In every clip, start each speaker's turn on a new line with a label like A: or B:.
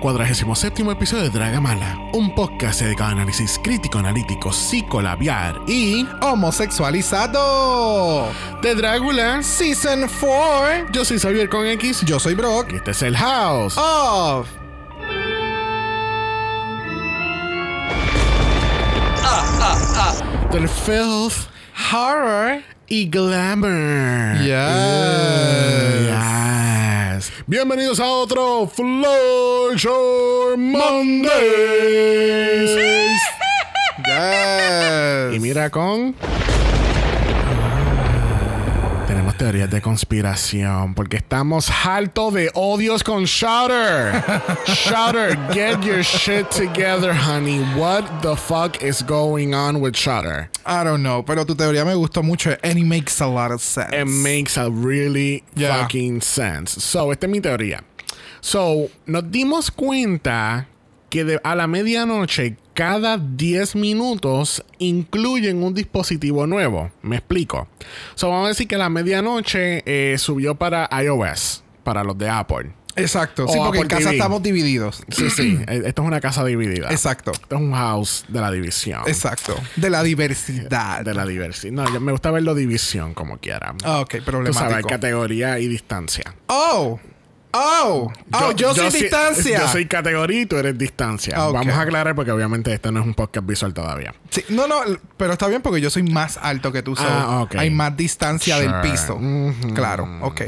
A: Cuadragésimo séptimo episodio de Dragamala, un podcast dedicado a análisis crítico, analítico, psicolabiar y
B: Homosexualizado.
A: de Drácula.
B: Season 4.
A: Yo soy Xavier con X
B: Yo soy Brock.
A: y este es el House.
B: Of.
A: Del filth
B: Horror.
A: y glamour.
B: Yes.
A: Yes. Bienvenidos a otro Flosure Mondays.
B: Yes.
A: Y mira con... Tenemos teorías de conspiración porque estamos hartos de odios con Shudder. Shudder, get your shit together, honey. What the fuck is going on with Shudder?
B: I don't know, pero tu teoría me gustó mucho and it makes a lot of sense.
A: It makes a really
B: Yeah.
A: fucking sense. So, esta es mi teoría. So, nos dimos cuenta que de- a la medianoche, cada 10 minutos incluyen un dispositivo nuevo. Me explico. So, vamos a decir que a la medianoche eh, subió para iOS, para los de Apple.
B: Exacto. Sí, porque en casa
A: TV.
B: estamos divididos.
A: Sí, sí. eh, Esto es una casa dividida.
B: Exacto.
A: Esto es un house de la división.
B: Exacto. De la diversidad.
A: De la diversidad. No, yo- me gusta verlo división como quiera.
B: Ah, ok,
A: Tú sabes,
B: problemático.
A: categoría y distancia.
B: Oh. Oh. Oh, yo, soy distancia.
A: Yo soy categoría y tú eres distancia.
B: Ah.
A: Vamos a aclarar porque obviamente este no es un podcast visual todavía.
B: Sí, no, no, pero está bien porque yo soy más alto que tú. so
A: Ah, ok.
B: Hay más distancia
A: Sure.
B: del piso.
A: Mhm.
B: Claro, ok.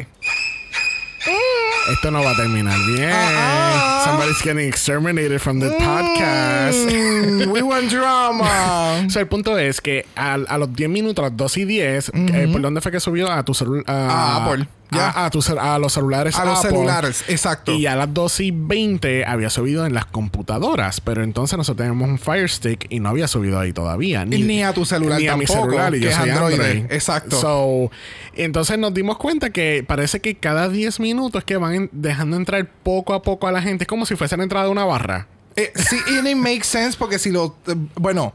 A: Esto no va a terminar bien.
B: Ah, ah.
A: Somebody's getting exterminated from the podcast.
B: Mm, we want drama.
A: O sea, el punto es que a, a los 10 minutos, a las 2 y 10, eh, ¿por dónde fue que subió? A tu celular.
B: A Apple, ya.
A: A, a tu cel- a los celulares.
B: A los celulares, exacto.
A: Y a las 2 y 20 había subido en las computadoras. Pero entonces nosotros tenemos un Fire Stick y no había subido ahí todavía.
B: Ni a tu celular
A: Ni a mi
B: tampoco,
A: celular. Y yo
B: es
A: soy
B: Android.
A: Android.
B: Exacto.
A: So, entonces nos dimos cuenta que parece que cada 10 minutos que van en- dejando entrar poco a poco a la gente. Es como si fuesen entrada de una barra.
B: Eh, sí, y it makes sense porque si lo. eh, bueno,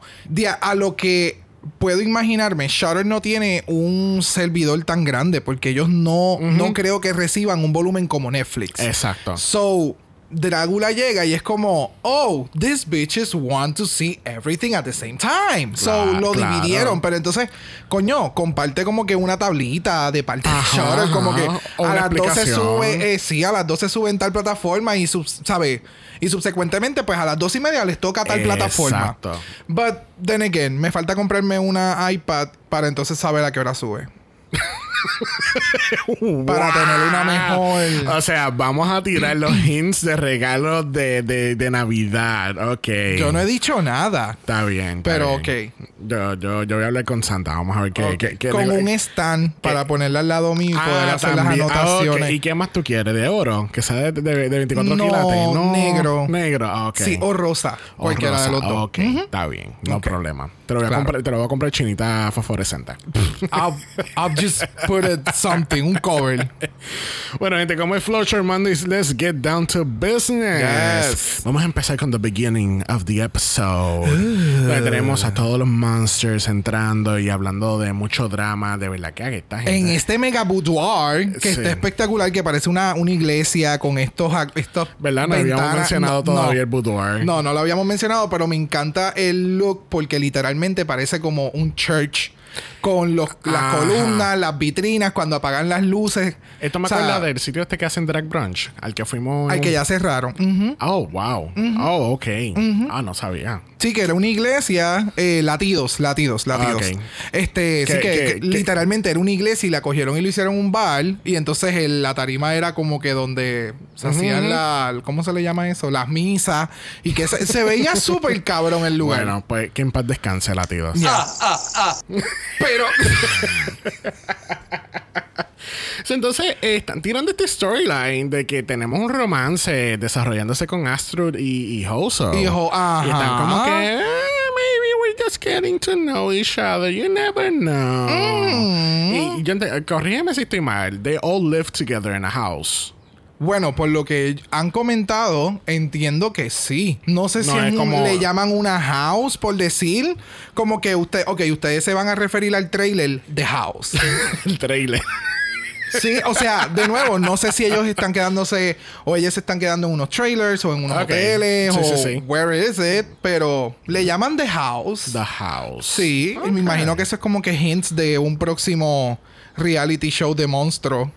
B: a lo que puedo imaginarme, Shutter no tiene un servidor tan grande porque ellos no, no creo que reciban un volumen como Netflix.
A: Exacto.
B: So, Drácula llega y es como, oh, these bitches want to see everything at the same time. So,
A: Claro,
B: lo
A: claro.
B: dividieron. Pero entonces, coño, comparte como que una tablita de parte de
A: Ajá,
B: Shutter. Como que a las 12
A: explicación.
B: sube, eh, sí, a las 12 sube en tal plataforma y, sub, ¿sabe? Y subsecuentemente, pues a las 2 y media les toca tal plataforma.
A: Exacto.
B: But then again, me falta comprarme una iPad para entonces saber a qué hora sube. Para tener una mejor-
A: O sea, vamos a tirar los hints de regalos de, de, de Navidad. Ok.
B: Yo no he dicho nada.
A: Está bien. está
B: Pero,
A: bien. Yo, yo, yo voy a hablar con Santa. Vamos a ver qué.
B: Ok,
A: qué- qué
B: con un stand para ponerle al lado mío y poder
A: Ah,
B: hacer
A: también.
B: las
A: Ah, ok.
B: anotaciones.
A: ¿Y qué más tú quieres? ¿De oro? Que sea de, de, de 24
B: No,
A: quilates. No,
B: negro.
A: Negro. Ah, ok.
B: Sí, o rosa.
A: O
B: cualquiera
A: rosa.
B: de los dos.
A: Ok, está bien. No
B: Ok.
A: problema. Te lo, voy a
B: Claro.
A: comprar, te lo voy a comprar chinita fosforescente.
B: I'll, I'll just put it something, un cover.
A: Bueno, gente, como es Flowchart Mondays, let's get down to business.
B: Yes.
A: Vamos a empezar con the beginning of the episode. Donde tenemos a todos los monsters entrando y hablando de mucho drama. De verdad que esta gente.
B: En este mega boudoir, que
A: Sí.
B: está espectacular, que parece una, una iglesia con estos, estos
A: ¿Verdad? No habíamos mencionado
B: No,
A: todavía
B: no.
A: el boudoir.
B: No, no lo habíamos mencionado, pero me encanta el look porque literalmente parece como un church con los, las
A: Ajá.
B: columnas, las vitrinas, cuando apagan las luces.
A: Esto me
B: O sea,
A: acuerda del sitio este que hacen Drag Brunch, al que fuimos.
B: Al que ya cerraron.
A: Oh, wow. Oh, ok. Ah, no sabía.
B: Sí, que era una iglesia, eh, latidos, latidos, latidos.
A: Ah, ok.
B: Este, sí
A: Que-
B: que,
A: que-
B: que
A: que-
B: literalmente era una iglesia y la cogieron y lo hicieron un bar. Y entonces el- la tarima era como que donde se hacían la, ¿cómo se le llama eso? Las misas. Y que se, se veía súper cabrón el lugar.
A: Bueno, pues que en paz descanse, latidos.
B: Ya. Pero,
A: Entonces, eh, están tirando este storyline de que tenemos un romance desarrollándose con Astrud y, y Hoso.
B: Y Ho- ajá.
A: Y están como que, "Ah, maybe we're just getting to know each other. You never know.
B: Mm.
A: Y yo corrígeme si estoy mal. They all live together in a house.
B: Bueno, por lo que han comentado, entiendo que sí. No sé si
A: No,
B: es
A: como-
B: le llaman una house, por decir. Como que usted, ok, ustedes se van a referir al trailer de house.
A: El trailer.
B: Sí, o sea, de nuevo, no sé si ellos están quedándose o ellas se están quedando en unos trailers o en unos hoteles
A: Sí,
B: o
A: sí, sí.
B: where is it, pero le llaman The House.
A: The house.
B: Sí, y me imagino que eso es como que hints de un próximo reality show de monstruo.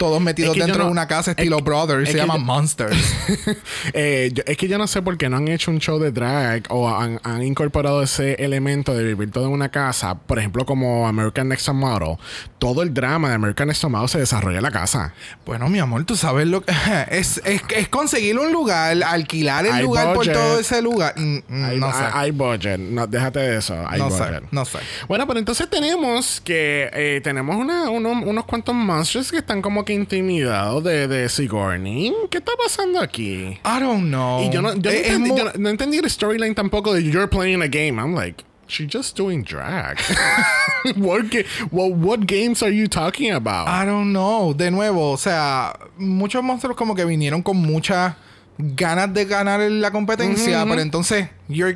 B: Todos metidos
A: Es que yo
B: dentro
A: no-
B: de una casa
A: es
B: estilo Brothers.
A: es
B: Se llaman
A: yo-
B: Monsters.
A: Eh, yo- es que yo no sé por qué no han hecho un show de drag o han, han incorporado ese elemento de vivir todo en una casa. Por ejemplo, como American Next Model. Todo el drama de American Next Model se desarrolla en la casa.
B: bueno, mi amor, tú sabes lo que... es, es, conseguir un lugar, alquilar el lugar
A: budget.
B: por todo ese lugar. Mm, mm, no sé.
A: hay- budget. No, déjate de eso.
B: No sé. No sé.
A: Bueno, pero entonces tenemos que eh, tenemos una, uno- unos cuantos monsters que están como que intimidados de, de Sigourney. ¿Qué está pasando aquí?
B: I don't know.
A: Y yo no, yo no
B: Eh, es
A: entendí, yo no- no entendí el storyline tampoco de You're playing a game. I'm like, she's just doing drag. what, ga- what, games are you talking about?
B: I don't know. De nuevo, o sea, muchos monstruos como que vinieron con muchas ganas de ganar la competencia, pero entonces you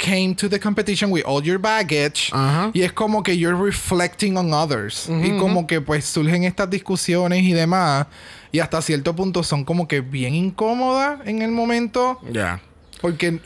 B: came to the competition with all your baggage
A: Ajá.
B: y es como que you're reflecting on others y como que pues surgen estas discusiones y demás y hasta cierto punto son como que bien incómodas en el momento
A: Ya.
B: porque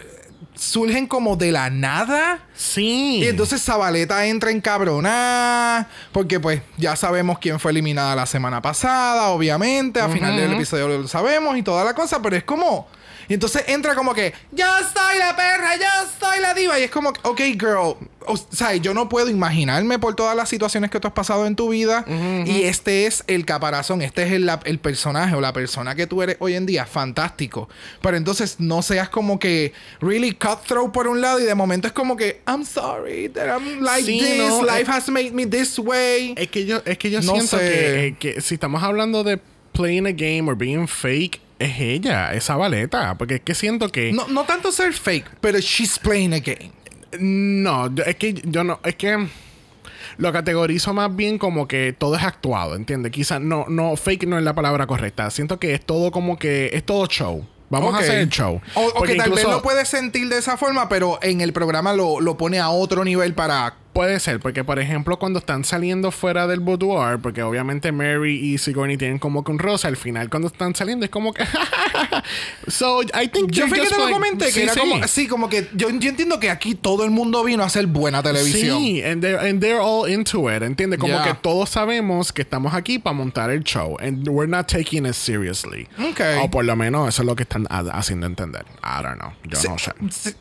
B: surgen como de la nada.
A: Sí.
B: Y entonces Zabaleta entra en cabrona. Porque pues ya sabemos quién fue eliminada la semana pasada, obviamente. Al final del episodio lo sabemos y toda la cosa. Pero es como. Y entonces entra como que, yo soy la perra, yo soy la diva. Y es como, ok, girl. O sea, yo no puedo imaginarme por todas las situaciones que tú has pasado en tu vida. Y este es el caparazón, este es el, el personaje o la persona que tú eres hoy en día. Fantástico. Pero entonces no seas como que really cutthroat por un lado y de momento es como que, I'm sorry that I'm like
A: Sí,
B: this.
A: no,
B: Life
A: es-
B: has made me this way.
A: Es que yo, es que yo
B: No
A: siento que, eh, que si estamos hablando de playing a game or being fake, es ella, esa baleta. Porque es que siento que.
B: no, no tanto ser fake, pero she's playing a game.
A: No, yo- es que yo no, es que lo categorizo más bien como que todo es actuado, ¿entiendes? Quizás no, no, fake no es la palabra correcta. Siento que es todo como que es todo show. Vamos a hacer el show.
B: O, que tal vez lo puedes sentir de esa forma, pero en el programa lo, lo pone a otro nivel para.
A: Puede ser, porque por ejemplo, cuando están saliendo fuera del boudoir, porque obviamente Mary y Sigourney tienen como que un rosa, al final cuando están saliendo es como que. so, I think
B: Yo fui que te lo comenté, que
A: Sí,
B: era
A: sí.
B: como. Sí, como que yo, yo entiendo que aquí todo el mundo vino a hacer buena televisión.
A: Sí, and they're, and they're all into it, ¿entiendes? Como
B: Yeah.
A: que todos sabemos que estamos aquí para montar el show, and we're not taking it seriously.
B: Ok.
A: O por lo menos eso es lo que están ha- haciendo entender. I don't know. Yo
B: Sí,
A: no sé.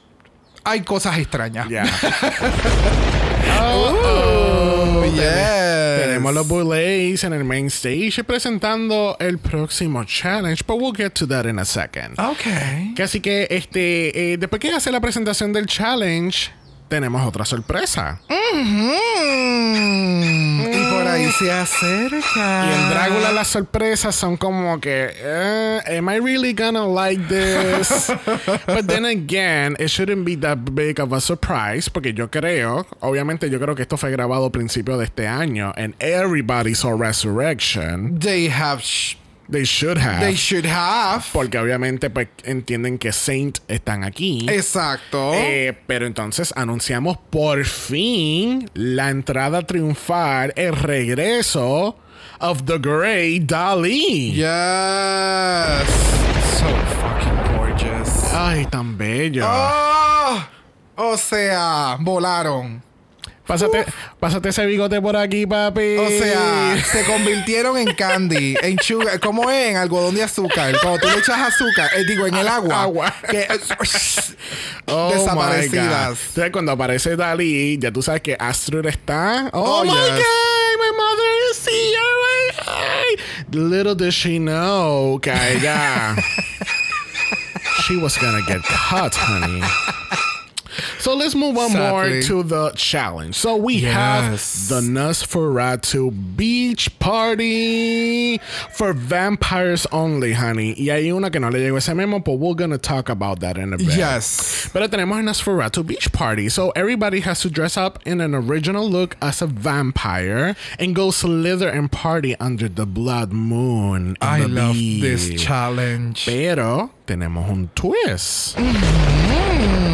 B: Hay cosas extrañas.
A: Yeah.
B: Oh, yes.
A: Tenemos los Boulets en el main stage presentando el próximo challenge, but we'll get to that in a second.
B: Ok.
A: Que así que este, eh, después que hace la presentación del challenge, tenemos otra sorpresa.
B: Y por ahí se acerca.
A: Y en Drácula las sorpresas son como que, eh, am I really gonna like this? But then again, it shouldn't be that big of a surprise porque yo creo, obviamente yo creo que esto fue grabado a principios de este año and everybody saw Resurrection.
B: They have.
A: They should have.
B: they should have.
A: porque obviamente pues, entienden que Saint están aquí.
B: Exacto.
A: Eh, pero entonces anunciamos por fin la entrada triunfal, el regreso of the great Dali.
B: Yes. So fucking gorgeous.
A: Ay, tan bello.
B: Oh, o sea, volaron.
A: Pásate, pásate ese bigote por aquí, papi.
B: O sea, se convirtieron en candy, en sugar, ¿cómo es? En algodón de azúcar. Cuando tú le echas azúcar, eh, digo, en el agua.
A: Agua.
B: Que,
A: Oh my
B: desaparecidas.
A: God. Entonces, cuando aparece Dalí, ya tú sabes que Astrid está. Oh,
B: Oh,
A: my
B: yes.
A: God, my mother is here. Little did she know que ella. she was gonna get caught, honey. So let's move on more to the challenge. So we have
B: Yes.
A: the Nosferatu Beach Party for vampires only, honey. Y hay una que no le llegó ese memo, but we're gonna talk about that in a bit.
B: Yes.
A: Pero tenemos el Nosferatu Beach Party. So everybody has to dress up in an original look as a vampire and go slither and party under the blood moon. in
B: I
A: the
B: love
A: beach.
B: this challenge.
A: Pero tenemos un twist. Mm-hmm.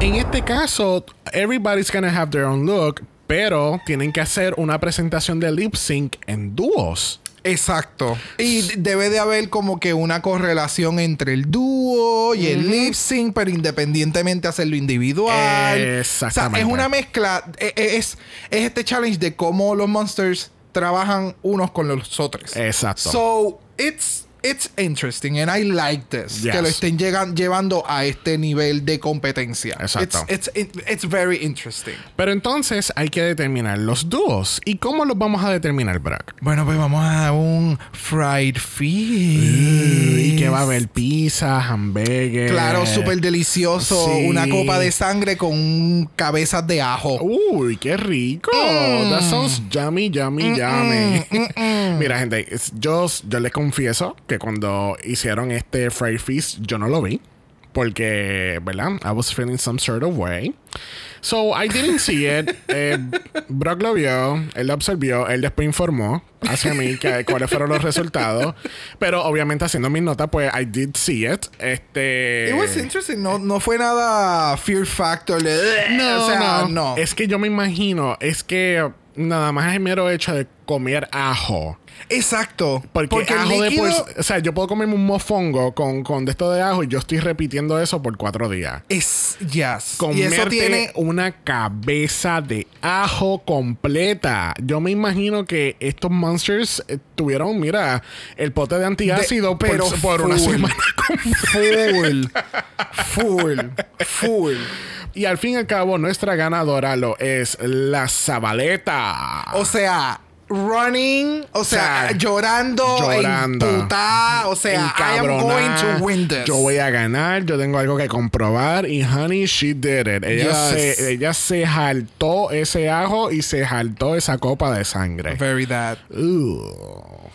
A: En este caso, everybody's gonna have their own look, pero tienen que hacer una presentación de lip sync en dúos.
B: Exacto. Y debe de haber como que una correlación entre el dúo y el lip sync, pero independientemente hacerlo individual.
A: Exactamente.
B: O sea, es una mezcla. e- e- Es, es este challenge de cómo los monsters trabajan unos con los otros.
A: Exacto.
B: So, it's, it's interesting and I like this.
A: Yes.
B: Que lo estén llegan- llevando a este nivel de competencia.
A: Exacto.
B: It's, it's, it's very interesting.
A: Pero entonces hay que determinar los dúos. ¿Y cómo los vamos a determinar, Brock?
B: Bueno, pues vamos a un fried fish.
A: Y que va a haber pizza, hamburgues.
B: Claro, súper delicioso.
A: Sí.
B: Una copa de sangre con cabezas de ajo.
A: Uy, qué rico.
B: Mm.
A: That sounds yummy, yummy, yummy. Mira, gente, yo, yo les confieso que cuando hicieron este fried fish, yo no lo vi. Porque, ¿verdad? I was feeling some sort of way. So, I didn't see it. Eh, Brock lo vio, él lo observó, él después informó hacia mí que, cuáles fueron los resultados. Pero, obviamente, haciendo mis notas, pues, I did see it. Este...
B: It was interesting. No, no fue nada fear factor.
A: No,
B: o sea,
A: no.
B: no.
A: Es que yo me imagino, es que nada más es el mero hecho de comer ajo.
B: Exacto.
A: Porque, ajo de
B: líquido-
A: por- O sea, yo puedo comerme un mofongo con, con de esto de ajo y yo estoy repitiendo eso por cuatro días.
B: Es, yes. Y
A: Comerte
B: eso tiene...
A: una cabeza de ajo completa. Yo me imagino que estos monsters eh, tuvieron, mira, el pote de antiácido
B: De- pero
A: por, por una semana.
B: Full. Full. Full.
A: Y al fin y al cabo, nuestra ganadora lo es la Zabaleta.
B: O sea, running, o sea,
A: sea,
B: llorando,
A: llorando.
B: emputada, o sea, I am going to win this.
A: Yo voy a ganar, yo tengo algo que comprobar y honey, she did it. Ella,
B: Yes.
A: se, ella se jaltó ese ajo y se jaltó esa copa de sangre.
B: Very that.
A: Ugh.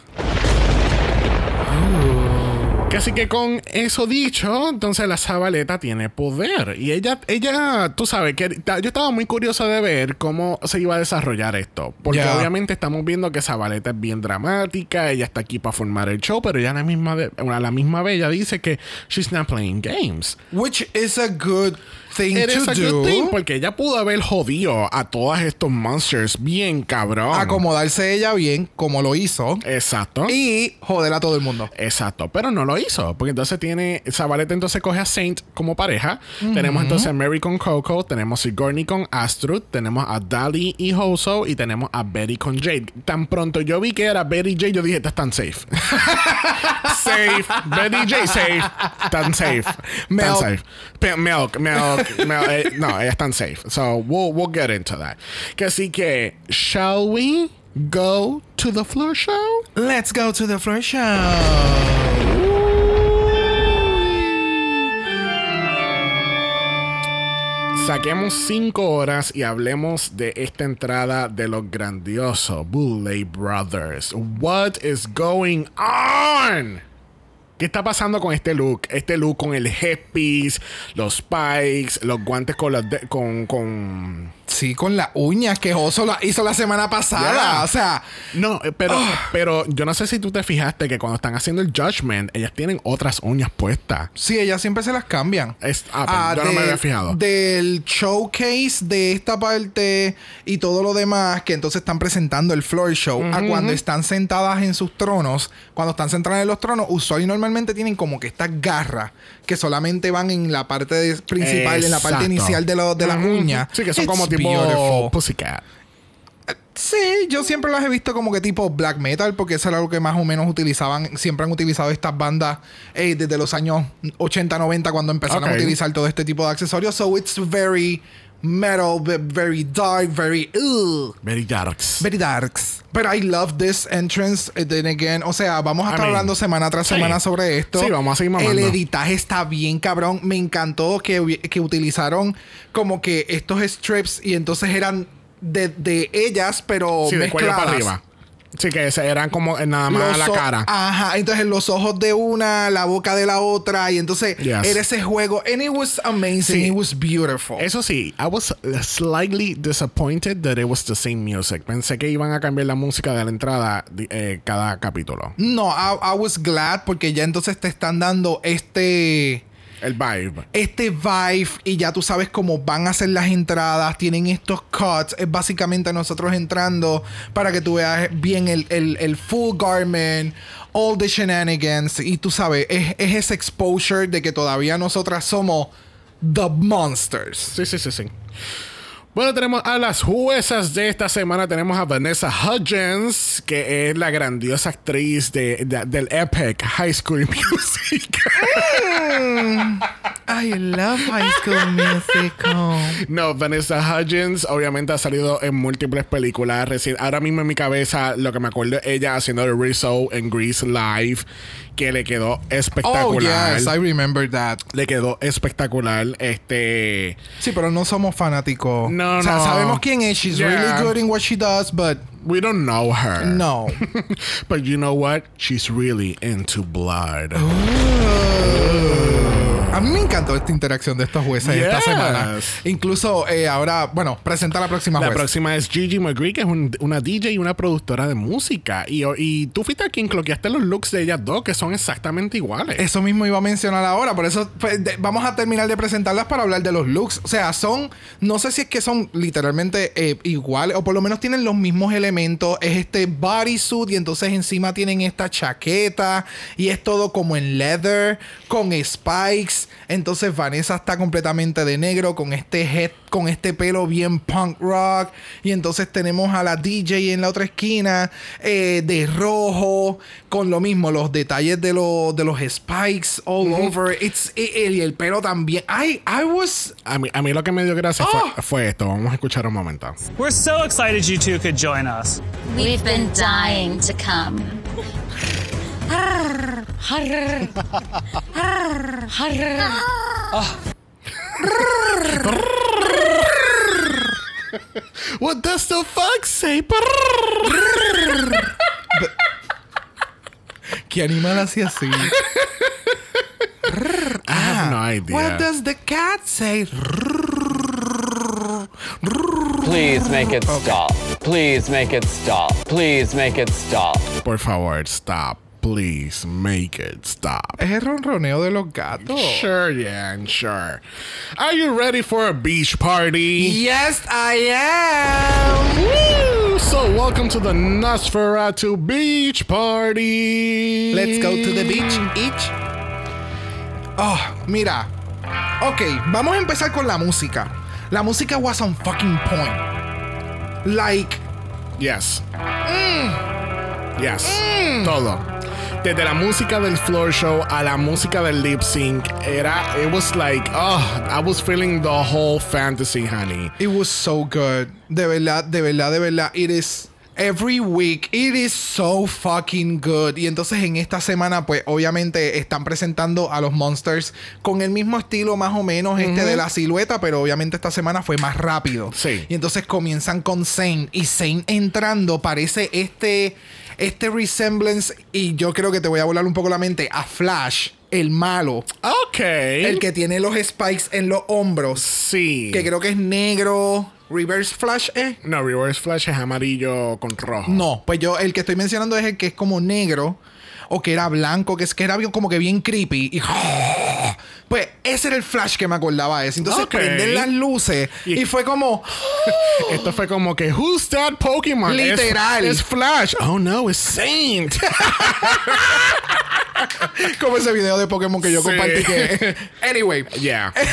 A: Así que con eso dicho, entonces la Zabaleta tiene poder. Y ella, ella, tú sabes, que yo estaba muy curioso de ver cómo se iba a desarrollar esto. Porque obviamente estamos viendo que Zabaleta es bien dramática, ella está aquí para formar el show, pero ella la misma, de- la misma vez ella dice que she's not playing games.
B: Which is a good thing to
A: a
B: do.
A: good thing, porque ella pudo haber jodido a todos estos monsters bien cabrón.
B: Acomodarse ella bien, como lo hizo.
A: Exacto.
B: Y joder a todo el mundo.
A: Exacto, pero no lo hizo, porque entonces tiene, Zabaleta entonces coge a Saint como pareja, tenemos entonces a Mary con Coco, tenemos a Sigourney con Astrud, tenemos a Dali y Hoso y tenemos a Betty con Jade. Tan pronto yo vi que era Betty y Jade, yo dije, estas están safe. safe, Betty y Jade safe, tan safe, tan safe. Milk, milk, no, ellas están safe. So we'll, we'll get into that. Que así que, shall we go to the floor show?
B: Let's go to the floor show.
A: Saquemos cinco horas y hablemos de esta entrada de los grandiosos Bulley Brothers. What is going on? ¿Qué está pasando con este look? Este look con el headpiece, los spikes, los guantes con los de- con, con
B: Sí, con las uñas que Oso la hizo la semana pasada.
A: Yeah.
B: O sea,
A: No, eh, pero, pero yo no sé si tú te fijaste que cuando están haciendo el judgment, ellas tienen otras uñas puestas.
B: sí, ellas siempre se las cambian.
A: Es- ah, pero yo no me había fijado.
B: Del showcase de esta parte y todo lo demás, que entonces están presentando el floor show, a cuando están sentadas en sus tronos, cuando están sentadas en los tronos, usual y normalmente tienen como que estas garras que solamente van en la parte de- principal, en la parte inicial de, lo- de la uña.
A: Sí, que son
B: It's
A: como tipo
B: beautiful.
A: Pussycat.
B: Sí, yo siempre las he visto como que tipo black metal, porque eso era lo que más o menos utilizaban, siempre han utilizado estas bandas eh, desde los años 80, 90, cuando empezaron a utilizar todo este tipo de accesorios. So it's very metal, ve- very dark, very ugh,
A: Very darks.
B: very darks. But I love this entrance. eh, Then again, o sea, vamos a
A: I
B: estar
A: mean,
B: hablando semana tras
A: sí.
B: semana sobre esto.
A: Sí, vamos a seguir mamando.
B: El editaje está bien cabrón. Me encantó que, que utilizaron como que estos strips y entonces eran de, de ellas, pero
A: Sí, de cuello
B: mezcladas.
A: para arriba. Sí, que eran como eh, nada más
B: Los
A: la cara.
B: Ajá, entonces los ojos de una, la boca de la otra, y entonces
A: Yes.
B: era ese juego. And it was amazing,
A: Sí.
B: it was beautiful.
A: Eso sí, I was slightly disappointed that it was the same music. Pensé que iban a cambiar la música de la entrada eh, cada capítulo.
B: No, I, I was glad porque ya entonces te están dando este.
A: El vibe.
B: este vibe y ya tú sabes cómo van a ser las entradas, tienen estos cuts, es básicamente nosotros entrando para que tú veas bien el, el- el full garment, all the shenanigans y tú sabes, es, es ese exposure de que todavía nosotras somos the monsters.
A: Sí, sí, sí, sí. Bueno, tenemos a las juezas de esta semana. Tenemos a Vanessa Hudgens, que es la grandiosa actriz de, de- del epic High School Music.
B: I love High School Musical.
A: no, Vanessa Hudgens obviamente ha salido en múltiples películas. Reci- Ahora mismo en mi cabeza lo que me acuerdo es ella haciendo de Rizzo en Grease Live, que le quedó
B: Oh,
A: espectacular.
B: yes, I remember that.
A: Le quedó espectacular. Este.
B: Sí, pero no somos fanáticos.
A: No,
B: o sea,
A: no.
B: sabemos quién es. She's
A: Yeah.
B: really good in what she does, but
A: We don't know her.
B: no.
A: but you know what? She's really into blood.
B: A mí me encantó esta interacción de estos jueces esta semana. Incluso eh, ahora, bueno, presenta la próxima
A: La
B: juez.
A: próxima es Gigi McGree, que es un- una DJ y una productora de música. Y, y tú fuiste a quien cloqueaste los looks de ellas dos, que son exactamente iguales.
B: Eso mismo iba a mencionar ahora, por eso pues, de- vamos a terminar de presentarlas para hablar de los looks. O sea, son, no sé si es que son literalmente eh, iguales o por lo menos tienen los mismos elementos. Es este bodysuit y entonces encima tienen esta chaqueta y es todo como en leather, con spikes. Entonces Vanessa está completamente de negro con este head, con este pelo bien punk rock. Y entonces tenemos a la DJ en la otra esquina eh, de rojo, con lo mismo, los detalles de, los de los spikes all over. It's, y, y el pelo también. I, I was.
A: A mí, a mí lo que me dio gracia
B: Oh.
A: fue, fue esto. Vamos a escuchar un momento.
C: We're so excited you two could join us.
D: We've been dying to come.
A: What does the fuck say?
B: ¿Qué animal hacía así?
A: I have no ah, idea.
B: What does the cat say?
E: Please make it stop. Please make it stop. Please make it stop.
A: Por favor, stop. Please make it stop.
B: Es el ronroneo de los gatos.
A: Sure, yeah, and sure. Are you ready for a beach party?
B: Yes, I am.
A: Woo! So, welcome to the Nosferatu Beach Party.
B: Let's go to the beach each. Oh, mira. Ok, vamos a empezar con la música. La música was on fucking point. Like,
A: Yes. Yes. Todo. Desde la música del floor show a la música del lip sync, era, it was like, oh, I was feeling the whole fantasy, honey.
B: it was so good. De verdad, de verdad, de verdad. It is. Every week, it is so fucking good. Y entonces en esta semana, pues obviamente están presentando a los Monsters con el mismo estilo más o menos este de la silueta, pero obviamente esta semana fue más rápido.
A: Sí.
B: Y entonces comienzan con Zane y Zane entrando parece este este resemblance y yo creo que te voy a volar un poco la mente a Flash, el malo,
A: Ok.
B: el que tiene los spikes en los hombros,
A: Sí.
B: que creo que es negro, Reverse Flash, ¿eh?
A: No, Reverse Flash es amarillo con rojo.
B: No, pues yo el que estoy mencionando es el que es como negro o que era blanco, que es que era bien- como que bien creepy y pues ese era el flash que me acordaba de eso. Entonces
A: Ok.
B: prenden las luces y,
A: Y-
B: fue como
A: Esto fue como que, who's that Pokémon? Es-
B: Literal.
A: Es, Flash. Oh no, it's Saint.
B: como ese video de Pokémon que yo
A: Sí.
B: compartí que anyway,
A: yeah.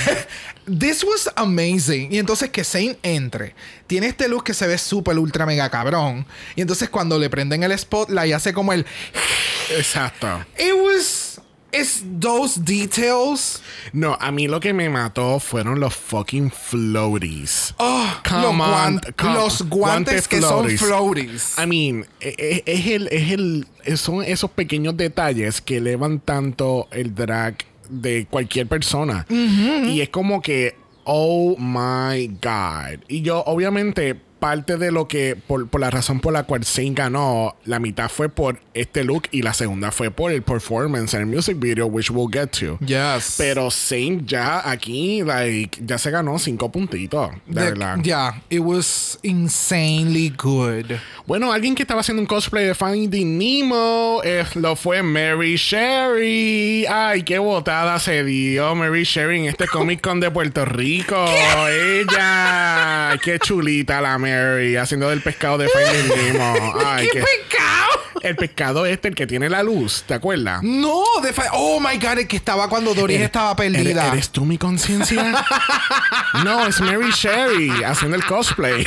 B: This was amazing. Y entonces que Zane entre. Tiene este look que se ve súper ultra mega cabrón. Y entonces cuando le prenden el spotlight hace como el...
A: Exacto.
B: It was... It's those details.
A: No, a mí lo que me mató fueron los fucking floaties.
B: Oh,
A: Come
B: los,
A: on,
B: guan-
A: come-
B: los guantes que son floaties.
A: I mean, e- e- es el, es el, es- son esos pequeños detalles que elevan tanto el drag de cualquier persona. Y es como que, oh my God. Y yo, obviamente, parte de lo que, por, por la razón por la cual Zayn ganó, la mitad fue por este look y la segunda fue por el performance en el music video, which we'll get to.
B: Yes.
A: Pero Zayn ya aquí, like, ya se ganó cinco puntitos. De,
B: The-
A: verdad.
B: yeah, it was insanely good.
A: Bueno, alguien que estaba haciendo un cosplay de Finding Nemo eh, lo fue Mary Sherry. Ay, qué botada se dio Mary Sherry en este Comic Con de Puerto Rico. Ella, qué chulita la Mary haciendo del pescado de Finding Nemo. Ay, qué,
B: pecado!
A: el pescado este, el que tiene la luz, ¿te acuerdas?
B: No, de oh my god, el que estaba cuando Doris
A: Eres-
B: estaba perdida.
A: ¿Eres, eres tú mi conciencia? no, es Mary Sherry haciendo el cosplay.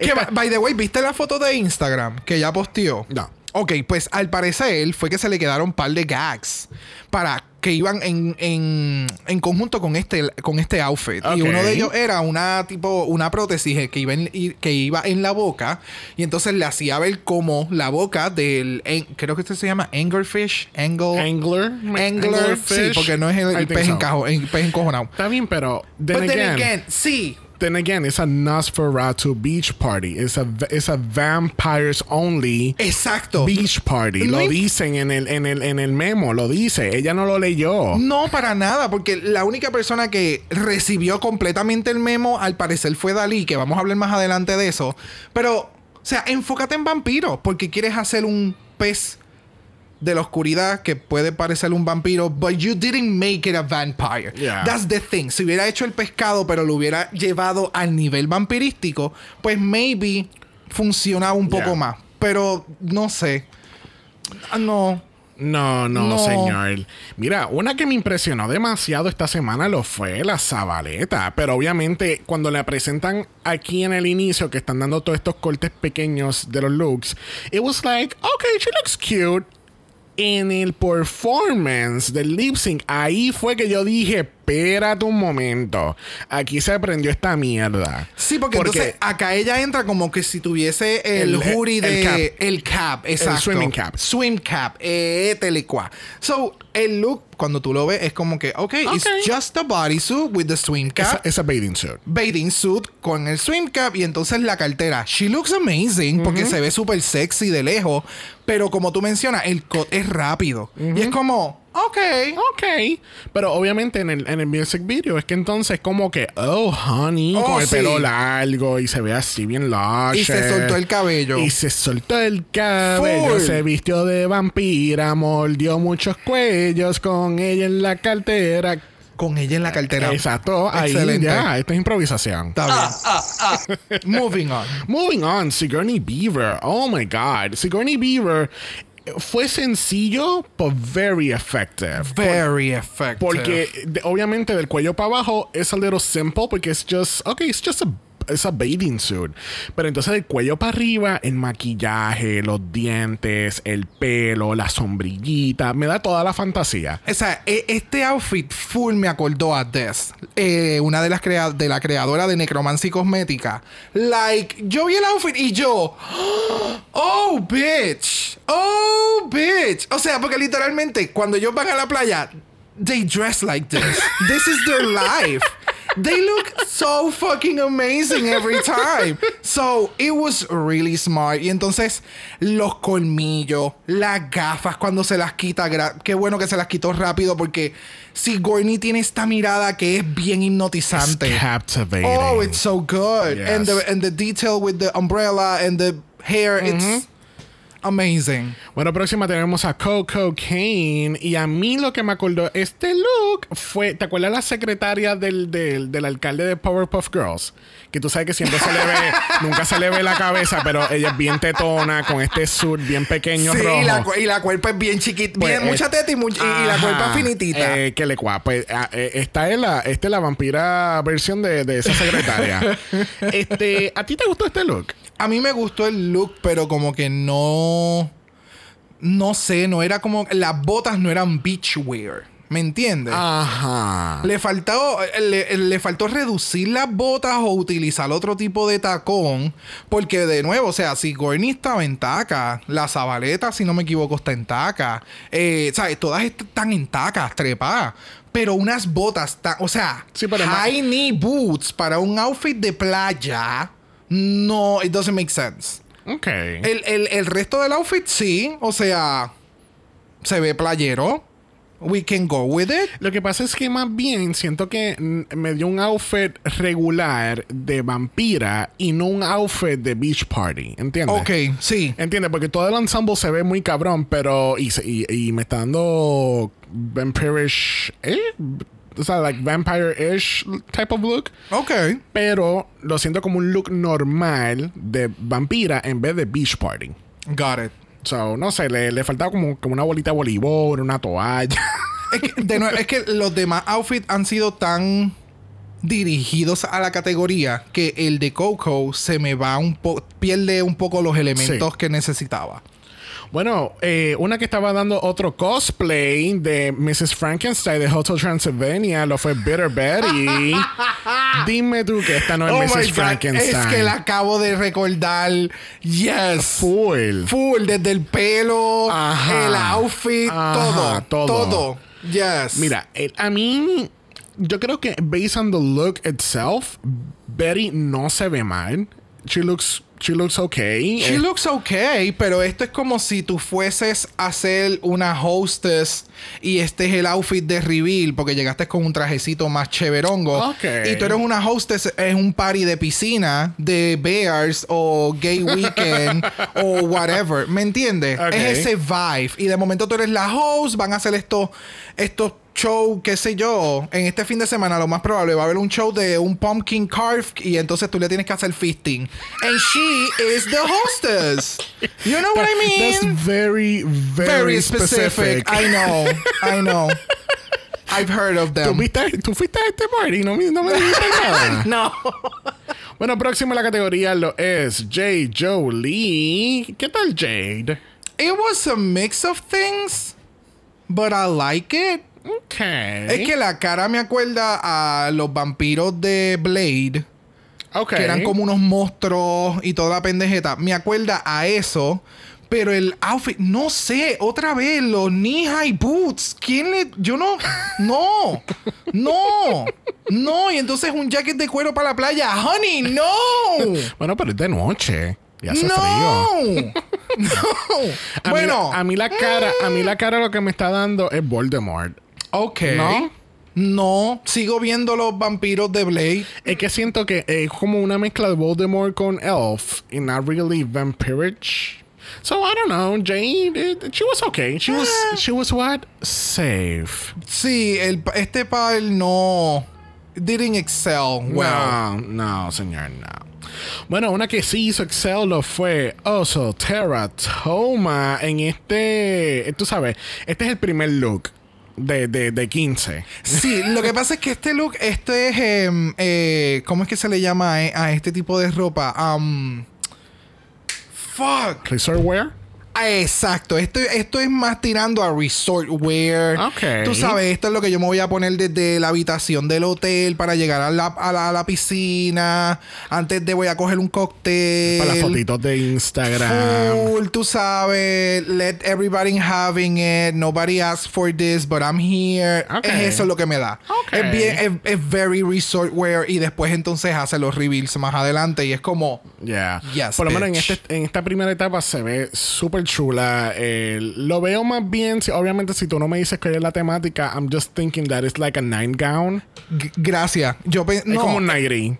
B: Que, by- by the way, ¿viste la foto de Instagram que ya posteó?
A: No.
B: Ok, pues al parecer fue que se le quedaron un par de gags para que iban en, en, en conjunto con este, con este outfit. Y
A: Ok.
B: uno de ellos era una tipo, una prótesis que iba, en, y- que iba en la boca. Y entonces le hacía ver como la boca del en- creo que este se llama Anglerfish. Angle.
A: Angler.
B: Angler, sí, porque no es el, el pez,
A: so.
B: encajo- el pez encojonado.
A: Está bien, pero then
B: But then
A: again,
B: again, sí.
A: Then again, it's a Nosferatu beach party. It's a it's a vampires only
B: Exacto.
A: beach party.
B: No
A: Lo dicen en el en el en el memo, lo dice. Ella no lo leyó.
B: No, para nada, porque la única persona que recibió completamente el memo, al parecer, fue Dalí, que vamos a hablar más adelante de eso. Pero, o sea, enfócate en vampiros, porque quieres hacer un pez de la oscuridad que puede parecer un vampiro, but you didn't make it a vampire.
A: Yeah.
B: That's the thing. Si hubiera hecho el pescado, pero lo hubiera llevado al nivel vampirístico, pues maybe funcionaba un poco
A: Yeah.
B: más. Pero no sé. Ah, No.
A: No, no,
B: No.
A: señor. Mira, una que me impresionó demasiado esta semana lo fue la Zabaleta. Pero obviamente, cuando la presentan aquí en el inicio, que están dando todos estos cortes pequeños de los looks, it was like, okay, she looks cute. En el performance del lip sync, ahí fue que yo dije, espérate un momento. Aquí se aprendió esta mierda.
B: Sí, porque, entonces acá ella entra como que si tuviese el,
A: El-
B: hoodie
A: el
B: de
A: cap.
B: el cap, exacto.
A: swimming cap.
B: Swim cap, eh, telecua. So, el look cuando tú lo ves es como que, ok, it's
A: Ok.
B: just a bodysuit with the swim cap.
A: esa bathing suit.
B: Bathing suit con el swim cap y entonces la cartera. She looks amazing porque se ve súper sexy de lejos. Pero como tú mencionas, el cut es rápido. Y es como, ok.
A: Ok. Pero obviamente en el, en el music video es que entonces como que, oh, honey,
B: Oh,
A: con el
B: sí.
A: pelo largo y se ve así bien lush.
B: Y se soltó el cabello.
A: Y se soltó el cabello.
B: Full.
A: Se vistió de vampira, mordió muchos cuellos con ella en la cartera.
B: Con ella en la cartera.
A: Exacto. Ahí
B: Excelente.
A: ya. Esto es improvisación.
B: Está bien. Moving on.
A: Moving on, Sigourney Beaver. Oh my God. Sigourney Beaver fue sencillo, but very effective.
B: Very effective.
A: Porque obviamente del cuello para abajo es a little simple porque es just, ok, it's just a, it's a bathing suit. Pero entonces del cuello para arriba, el maquillaje, los dientes, el pelo, la sombrillita, me da toda la fantasía.
B: O sea, e- este outfit full me acordó a Des, eh, una de las crea de la creadora de Necromancy Cosmética. Like, yo vi el outfit y yo, oh, bitch, oh, bitch. O sea, porque literalmente cuando ellos van a la playa, they dress like this. This is their life. They look so fucking amazing every time. So it was really smart. Y entonces, los colmillos, las gafas cuando se las quita. Qué bueno que se las quitó rápido porque Sigourney tiene esta mirada que es bien hipnotizante.
A: Captivating.
B: Oh, it's so good.
A: Yes.
B: And the and the detail with the umbrella and the hair, it's Amazing.
A: Bueno, próxima tenemos a Coco Kane. Y a mí lo que me acordó este look fue. ¿Te acuerdas la secretaria del, del, del alcalde de Powerpuff Girls? Que tú sabes que siempre se le ve, nunca se le ve la cabeza, pero ella es bien tetona, con este suit bien pequeño
B: Sí,
A: rojo.
B: y la, y la cuerpa es bien chiquita.
A: Pues,
B: bien, mucha
A: eh,
B: teta y, much- y- y la
A: Ajá.
B: cuerpa finitita.
A: Eh, que le cua. Pues ah, eh, esta es la, esta es la vampira versión de, de esa secretaria. este, ¿a ti te gustó este look?
B: A mí me gustó el look, pero como que no. No sé, no era como. Las botas no eran beachwear. ¿Me entiendes?
A: Ajá.
B: Le faltó, le, le faltó reducir las botas o utilizar otro tipo de tacón. Porque de nuevo, o sea, si Gorney estaba en taca, la Zabaleta, si no me equivoco, está en taca. Eh, ¿Sabes? Todas est- están en tacas, trepadas. Pero unas botas, ta- o sea,
A: Sí, pero
B: high knee boots para un outfit de playa, no, it doesn't make sense.
A: Ok.
B: El, el- el resto del outfit sí, o sea, se ve playero. We can go with it.
A: Lo que pasa es que más bien siento que me dio un outfit regular de vampira y no un outfit de beach party. ¿Entiendes?
B: Ok, sí.
A: ¿Entiendes? Porque todo el ensemble se ve muy cabrón, pero. Y, y, y me está dando. Vampirish. ¿Eh? O sea, like vampire-ish type of look.
B: Ok.
A: Pero lo siento como un look normal de vampira en vez de beach party.
B: Got it.
A: So, no sé, le, le faltaba como, como una bolita de voleibol, una toalla.
B: Es que, de nuevo, es que los demás outfits han sido tan dirigidos a la categoría que el de Coco se me va un poco, pierde un poco los elementos
A: Sí.
B: que necesitaba.
A: Bueno, eh, una que estaba dando otro cosplay de Mrs. Frankenstein de Hotel Transylvania lo fue Bitter Betty. Dime tú que esta no es
B: Oh
A: Mrs. Frankenstein.
B: Es que la acabo de recordar. Yes.
A: Full.
B: Full, desde el pelo,
A: Ajá.
B: el outfit,
A: Ajá,
B: todo,
A: todo.
B: todo. Yes.
A: Mira, el- a mí, yo creo que based on the look itself, Betty no se ve mal. She looks, she looks okay.
B: She
A: Eh,
B: looks okay, pero esto es como si tú fueses a ser una hostess y este es el outfit de reveal porque llegaste con un trajecito más chéverongo.
A: Ok.
B: Y tú eres una hostess en un party de piscina de Bears o Gay Weekend o whatever. ¿Me entiendes?
A: Ok.
B: Es ese vibe. Y de momento tú eres la host, van a hacer estos estos show, qué sé yo, en este fin de semana lo más probable va a haber un show de un pumpkin carve y entonces tú le tienes que hacer fisting. And she is the hostess. You know what I mean?
A: That's very, very,
B: Very specific. I know. I know. I've heard of
A: ¿Tú,
B: them.
A: viste- tú fuiste a este party no, me- no me dijiste nada.
B: No.
A: Bueno, próximo a la categoría lo es Jade Jolie. ¿Qué tal Jade?
B: It was a mix of things, but I like it. Es que la cara me acuerda a los vampiros de Blade.
A: Ok.
B: que eran como unos monstruos y toda la pendejeta. Me acuerda a eso. Pero el outfit, no sé, otra vez, los knee high boots. ¿Quién le.? Yo no. No. No. No. Y entonces un jacket de cuero para la playa. Honey, no.
A: Bueno, pero es de noche. Y hace
B: no.
A: frío.
B: No.
A: A
B: bueno.
A: Mí, a mí la cara, a mí la cara lo que me está dando es Voldemort.
B: Ok.
A: ¿No?
B: No. Sigo viendo los vampiros de Blade.
A: Es que siento que es como una mezcla de Voldemort con Elf y not really vampirish. So I don't know, Jade, it- she was okay. She was,
B: Ah.
A: she was what? Safe.
B: Sí, el, este pal no. Didn't excel well.
A: No, no, señor, no. Bueno, una que sí hizo Excel lo fue Oso Terra Toma en este, tú sabes, este es el primer look de, de, de 15.
B: Sí, lo que pasa es que este look, este es, em, eh, ¿cómo es que se le llama a este tipo de ropa? Um, fuck.
A: Resort wear.
B: Exacto, esto, esto es más tirando a resort wear.
A: Ok.
B: Tú sabes, esto es lo que yo me voy a poner desde la habitación del hotel para llegar a la, a la, a la piscina. Antes de voy a coger un cóctel.
A: Para las fotitos de Instagram.
B: Full, tú sabes, let everybody having it. Nobody asked for this, but I'm here.
A: Ok.
B: Es eso lo que me da.
A: Ok.
B: Es bien, es, es very resort wear y después entonces hace los reveals más adelante y es como,
A: Yeah.
B: Yes,
A: Por lo menos en, este, en esta primera etapa se ve súper chula. Eh, lo veo más bien, si, obviamente, si tú no me dices que es la temática, I'm just thinking that it's like a nightgown.
B: g- gracias. Yo
A: Es
B: no,
A: como un nighty.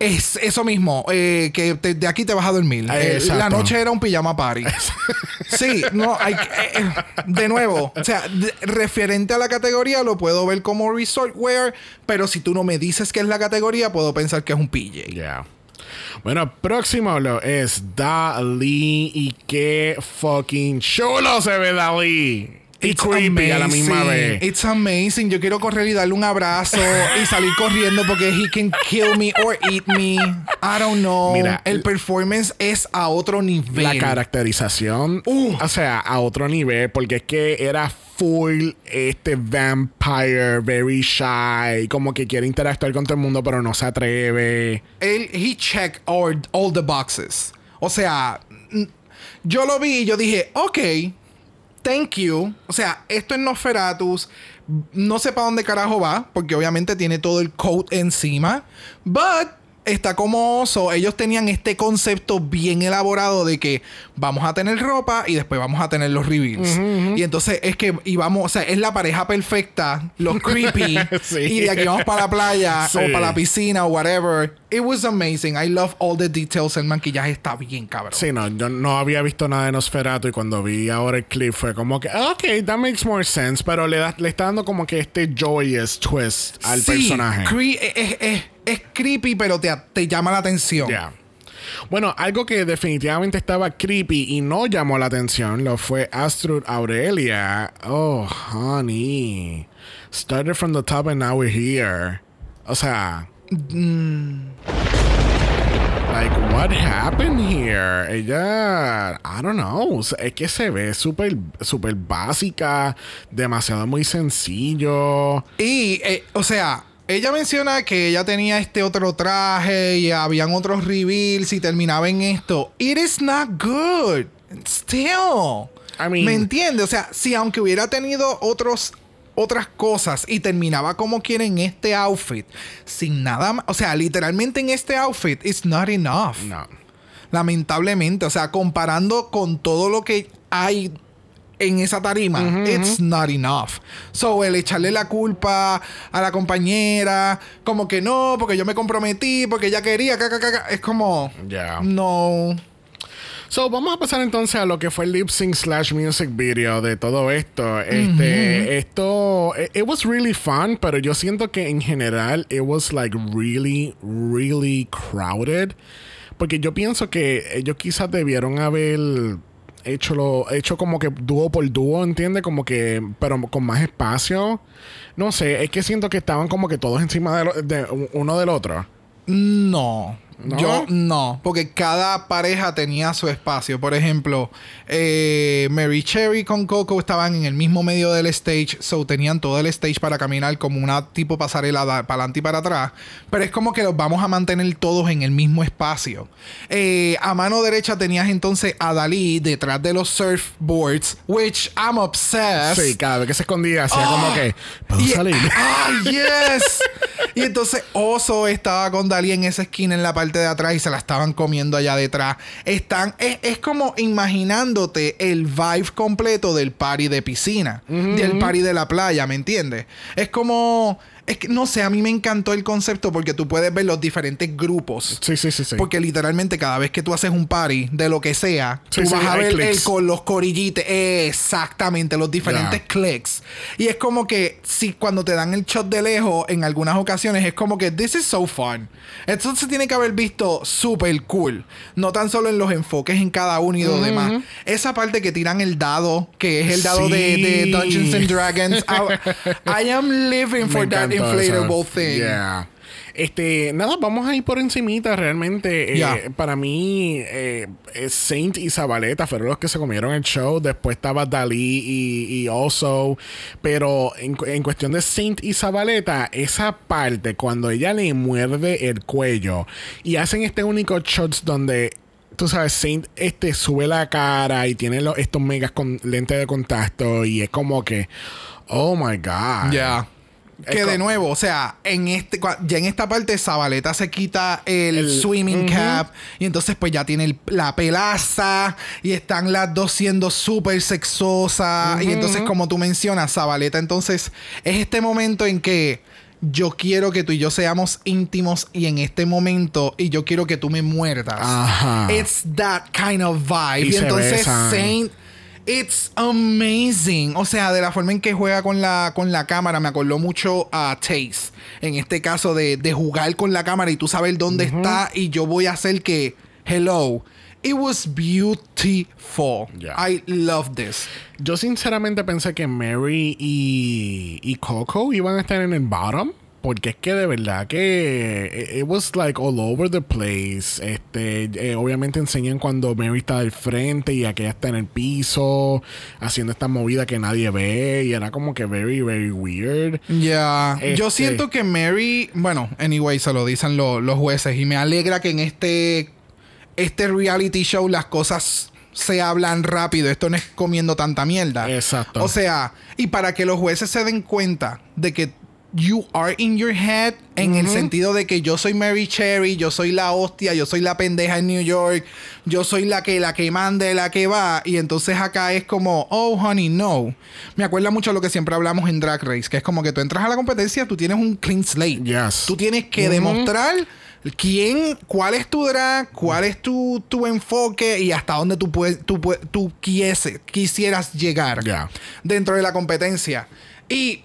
B: Es eso mismo, eh, que te- de aquí te vas a dormir. Eh,
A: Exacto.
B: la noche era un pijama party. sí, no, hay, eh, eh, de nuevo, o sea, de- referente a la categoría lo puedo ver como resort wear, pero si tú no me dices que es la categoría, puedo pensar que es un PJ.
A: Yeah. Bueno, próximo lo es Dali. Y qué fucking chulo se ve Dali. Y
B: It's
A: creepy a la misma
B: amazing.
A: vez.
B: It's amazing. Yo quiero correr y darle un abrazo y salir corriendo porque he can kill me or eat me. I don't know.
A: Mira,
B: el performance es a otro nivel.
A: La caracterización,
B: Uh.
A: o sea, a otro nivel, porque es que era full este vampire, very shy, como que quiere interactuar con todo el mundo, pero no se atreve.
B: Él, he checked all, all the boxes. O sea, yo lo vi y yo dije, ok, thank you. O sea, esto es Nosferatus. No sé para dónde carajo va, porque obviamente tiene todo el coat encima. But está como oso. Ellos tenían este concepto bien elaborado de que vamos a tener ropa y después vamos a tener los reveals. Y entonces es que íbamos, o sea, es la pareja perfecta, los creepy.
A: Sí.
B: Y de aquí vamos para la playa
A: Sí.
B: o para la piscina o whatever. It was amazing. I love all the details. El maquillaje está bien cabrón.
A: Sí, no, yo no había visto nada de Nosferatu y cuando vi ahora el clip fue como que, ok, that makes more sense, pero le, da- le está dando como que este joyous twist al
B: Sí,
A: personaje.
B: cre- es, es- es- creepy, pero te, te llama la atención.
A: Bueno, algo que definitivamente estaba creepy y no llamó la atención lo fue Astrud Aurelia. Oh, honey. Started from the top and now we're here. O sea. Like, what happened here? Ella, I don't know. Es que se ve súper, súper básica, demasiado muy sencillo.
B: Y, eh, o sea, ella menciona que ella tenía este otro traje y habían otros reveals y terminaba en esto. It is not good. Still.
A: I mean-
B: ¿Me entiendes? O sea, si aunque hubiera tenido otros otras cosas y terminaba como quiere en este outfit sin nada más, o sea, literalmente en este outfit it's not enough.
A: No.
B: Lamentablemente, o sea, comparando con todo lo que hay en esa tarima, it's not enough. So, el echarle la culpa a la compañera, como que no, porque yo me comprometí, porque ella quería, ca, ca, ca, ca, es como, no.
A: So, vamos a pasar entonces a lo que fue el lip sync slash music video de todo esto. Este, esto, it, it was really fun, pero yo siento que en general it was like really, really crowded. Porque yo pienso que ellos quizás debieron haber hecho lo, hecho como que dúo por dúo, ¿entiendes? Como que, pero con más espacio. No sé, es que siento que estaban como que todos encima de, lo- de uno del otro.
B: No.
A: ¿No?
B: Yo no, porque cada pareja tenía su espacio. Por ejemplo, eh, Mary Cherry con Coco estaban en el mismo medio del stage, so tenían todo el stage para caminar como una tipo pasarela para adelante y para atrás. Pero es como que los vamos a mantener todos en el mismo espacio. Eh, a mano derecha tenías entonces a Dalí detrás de los surfboards, which I'm obsessed.
A: Sí, cada vez que se escondía hacía como que, ¿puedo
B: Y-
A: salir?
B: ¡Ah, yes! y entonces Oso estaba con Dalí en esa esquina en la parte de atrás y se la estaban comiendo allá detrás. Están, es, es como imaginándote el vibe completo del party de piscina, del party de la playa, ¿me entiendes? Es como, es que no sé, a mí me encantó el concepto porque tú puedes ver los diferentes grupos.
A: Sí, sí, sí, sí.
B: Porque literalmente cada vez que tú haces un party de lo que sea,
A: Sí,
B: tú
A: sí,
B: vas a ver el con los corillites. Exactamente, los diferentes
A: Ya.
B: clics. Y es como que si cuando te dan el shot de lejos, en algunas ocasiones es como que this is so fun. Esto se tiene que haber visto súper cool. No tan solo en los enfoques en cada uno y lo demás. Esa parte que tiran el dado, que es el dado de, Dungeons and Dragons. I, I am living
A: Me
B: for that inflatable thing.
A: Yeah. Este, nada, vamos a ir por encimita realmente. Eh. Para mí, eh, Saint y Zabaleta fueron los que se comieron el show. Después estaba Dalí y, y Also. Pero en, en cuestión de Saint y Zabaleta, esa parte, cuando ella le muerde el cuello y hacen este único shots donde tú sabes, Saint este, sube la cara y tiene los- estos megas con lentes de contacto y es como que, oh my god.
B: Ya. Que de nuevo, o sea, en este, ya en esta parte Zabaleta se quita el,
A: El-
B: swimming cap y entonces pues ya tiene el- la pelaza y están las dos siendo súper sexosas y entonces como tú mencionas, Zabaleta entonces es este momento en que yo quiero que tú y yo seamos íntimos y en este momento y yo quiero que tú me muerdas.
A: Ajá.
B: It's that kind of vibe.
A: Y
B: entonces
A: besan.
B: Saint It's amazing. O sea, de la forma en que juega con la, con la cámara, me acordó mucho a Taze. En este caso, de, de jugar con la cámara y tú saber dónde está y yo voy a hacer que. Hello. It was beautiful.
A: Yeah.
B: I love this.
A: Yo sinceramente pensé que Mary y, y Coco iban a estar en el bottom. Porque es que de verdad que it, it was like all over the place. Este, eh, obviamente enseñan cuando Mary está al frente y aquella está en el piso haciendo esta movida que nadie ve y era como que very very weird.
B: Ya. Yo
A: Este-
B: siento que Mary, bueno, anyway, se lo dicen lo- los jueces y me alegra que en este este reality show las cosas se hablan rápido. Esto no es comiendo tanta mierda.
A: Exacto.
B: O sea, y para que los jueces se den cuenta de que you are in your head en el sentido de que yo soy Mary Cherry, yo soy la hostia, yo soy la pendeja en New York, yo soy la que la que manda, la que va y entonces acá es como, "Oh, honey, no." Me acuerda mucho a lo que siempre hablamos en Drag Race, que es como que tú entras a la competencia, tú tienes un clean slate.
A: Yes.
B: Tú tienes que demostrar quién, cuál es tu drag, cuál es tu, tu enfoque y hasta dónde tú puedes, tú, tú quiese- quisieras llegar dentro de la competencia. Y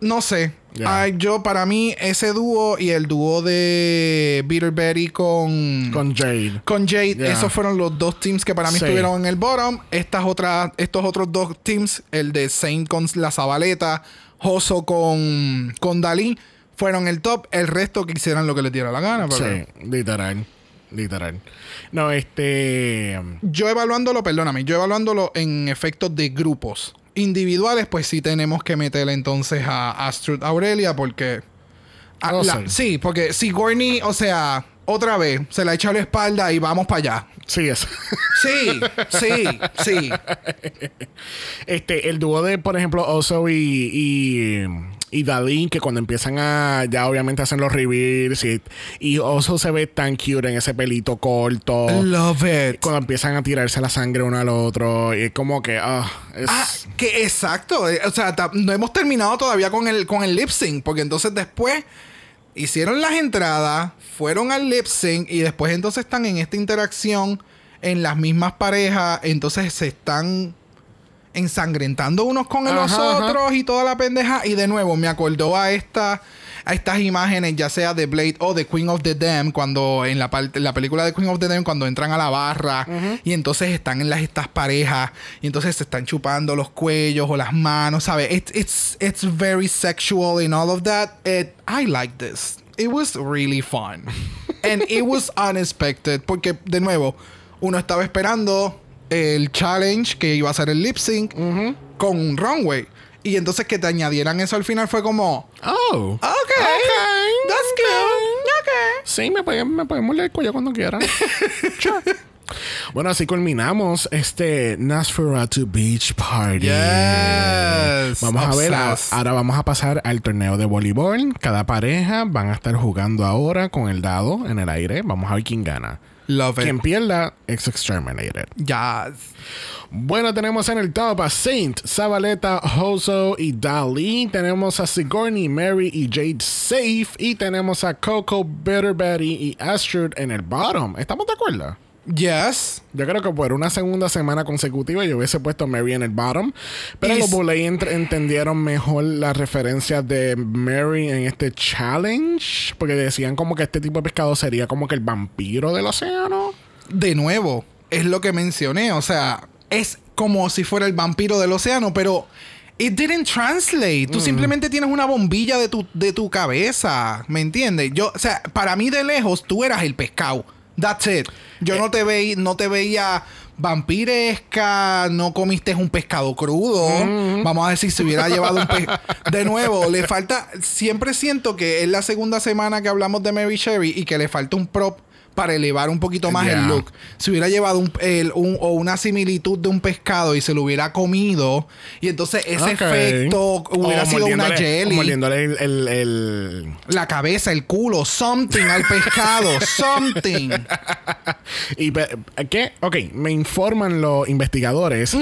B: no sé. Ay, yo, para mí, ese dúo y el dúo de Bitter Betty con.
A: Con Jade.
B: con Jade, esos fueron los dos teams que para mí
A: Sí.
B: estuvieron en el bottom. Estas otras, estos otros dos teams, el de Saint con la Zabaleta, Joso con, con Dalí, fueron el top. El resto que hicieran lo que les diera la gana. pero-
A: Sí, literal. Literal. No, este.
B: Yo evaluándolo, perdóname, yo evaluándolo en efectos de grupos. Individuales, pues sí tenemos que meterle entonces a Astrid Aurelia porque... a la-
A: sí.
B: porque Sigourney, o sea, otra vez, se la echa a la espalda y vamos para allá.
A: Sí, es.
B: Sí, sí, sí.
A: Este, el dúo de, por ejemplo, Oso y, y, y Dalí, que cuando empiezan a, ya obviamente hacen los reveals y, y Oso se ve tan cute en ese pelito corto.
B: Love it.
A: Cuando empiezan a tirarse la sangre uno al otro. Y es como que, ah, es-
B: Ah, que exacto. eh, O sea, no hemos terminado todavía con el, con el lip sync. Porque entonces después hicieron las entradas, fueron al lip sync y después entonces están en esta interacción en las mismas parejas. Entonces se están ensangrentando unos con los
A: ajá.
B: otros y toda la pendeja. Y de nuevo me acordó a esta. A estas imágenes, ya sea de Blade o de Queen of the Dam, cuando en la, parte- la película de Queen of the Dam, cuando entran a la barra y entonces están en las estas parejas y entonces se están chupando los cuellos o las manos, ¿sabes? It's, it's, it's very sexual and all of that. It, I like this. It was really fun. And it was unexpected porque, de nuevo, uno estaba esperando el challenge que iba a ser el lip sync con un runway. Y entonces que te añadieran eso al final fue como,
A: Oh.
B: ok, that's good, ok.
A: Sí, me pueden, me pueden morder el cuello cuando quieran. Bueno, así culminamos este Nosferatu Beach Party.
B: Yes.
A: Vamos a ver, a-
B: Obsessed.
A: ahora vamos a pasar al torneo de voleibol. Cada pareja van a estar jugando ahora con el dado en el aire. Vamos a ver quién gana.
B: Love
A: Quien
B: it.
A: pierda es exterminated.
B: Yes.
A: Bueno, tenemos en el top a Saint, Zabaleta, Hoso y Dali. Tenemos a Sigourney, Mary y Jade Safe. Y tenemos a Coco, Bitter Betty y Astrid en el bottom. ¿Estamos de acuerdo?
B: Yes.
A: Yo creo que por una segunda semana consecutiva yo hubiese puesto Mary en el bottom. Pero
B: Y
A: los ent- entendieron mejor las referencias de Mary en este challenge. Porque decían como que este tipo de pescado sería como que el vampiro del océano.
B: De nuevo, es lo que mencioné. O sea, es como si fuera el vampiro del océano, pero it didn't translate. Tú simplemente tienes una bombilla de tu, de tu cabeza. ¿Me entiendes? Yo, o sea, para mí de lejos tú eras el pescado. That's it. Yo no te veía, no te veía vampiresca, no comiste un pescado crudo. Vamos a decir, si hubiera llevado un pescado. De nuevo, le falta. Siempre siento que es la segunda semana que hablamos de Mary Sherry y que le falta un prop para elevar un poquito más
A: Yeah.
B: el look. Si hubiera llevado un, el- un- o una similitud de un pescado y se lo hubiera comido, y entonces ese efecto hubiera
A: O
B: sido una jelly.
A: el- el- el,
B: La cabeza, el culo, something al pescado, something.
A: Y ¿qué? Ok, me informan los investigadores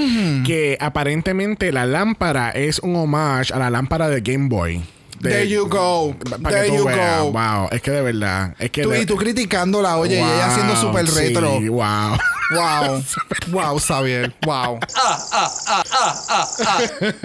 A: que aparentemente la lámpara es un homage a la lámpara de Game Boy. De-
B: There you go. There you
A: veas.
B: go.
A: Wow, es que de verdad. Es que
B: Tú,
A: de-
B: y tú criticándola, oye, y ella haciendo súper
A: sí,
B: retro.
A: wow.
B: Wow. wow, Xavier. Wow.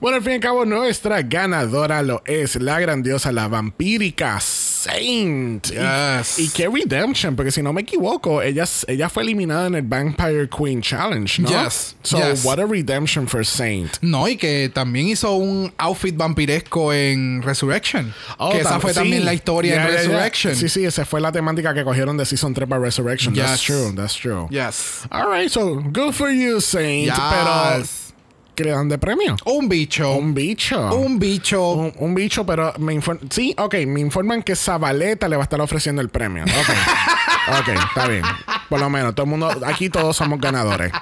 A: Bueno, al fin y al cabo, nuestra ganadora lo es la grandiosa, la vampírica Saint. Y-
B: Yes.
A: Y, qué redemption, porque si no me equivoco, ella, ella fue eliminada en el Vampire Queen Challenge, ¿no?
B: Yes,
A: So,
B: yes.
A: what a redemption for Saint.
B: No, y que también hizo un outfit vampiresco en Resurrection.
A: Oh,
B: que esa fue
A: sí.
B: también la historia en. Resurrection.
A: Sí, sí, esa fue la temática que cogieron de Season 3 para Resurrection. That's
B: Yes.
A: True, that's true.
B: Yes.
A: All right, so good for you, Saint.
B: Yes.
A: Pero, ¿qué le dan de premio?
B: Un bicho.
A: Un bicho.
B: Un bicho.
A: Un, un bicho, pero me inform Sí, ok, me informan que Zabaleta le va a estar ofreciendo el premio. Ok. ok, está bien. Por lo menos, todo el mundo, aquí todos somos ganadores.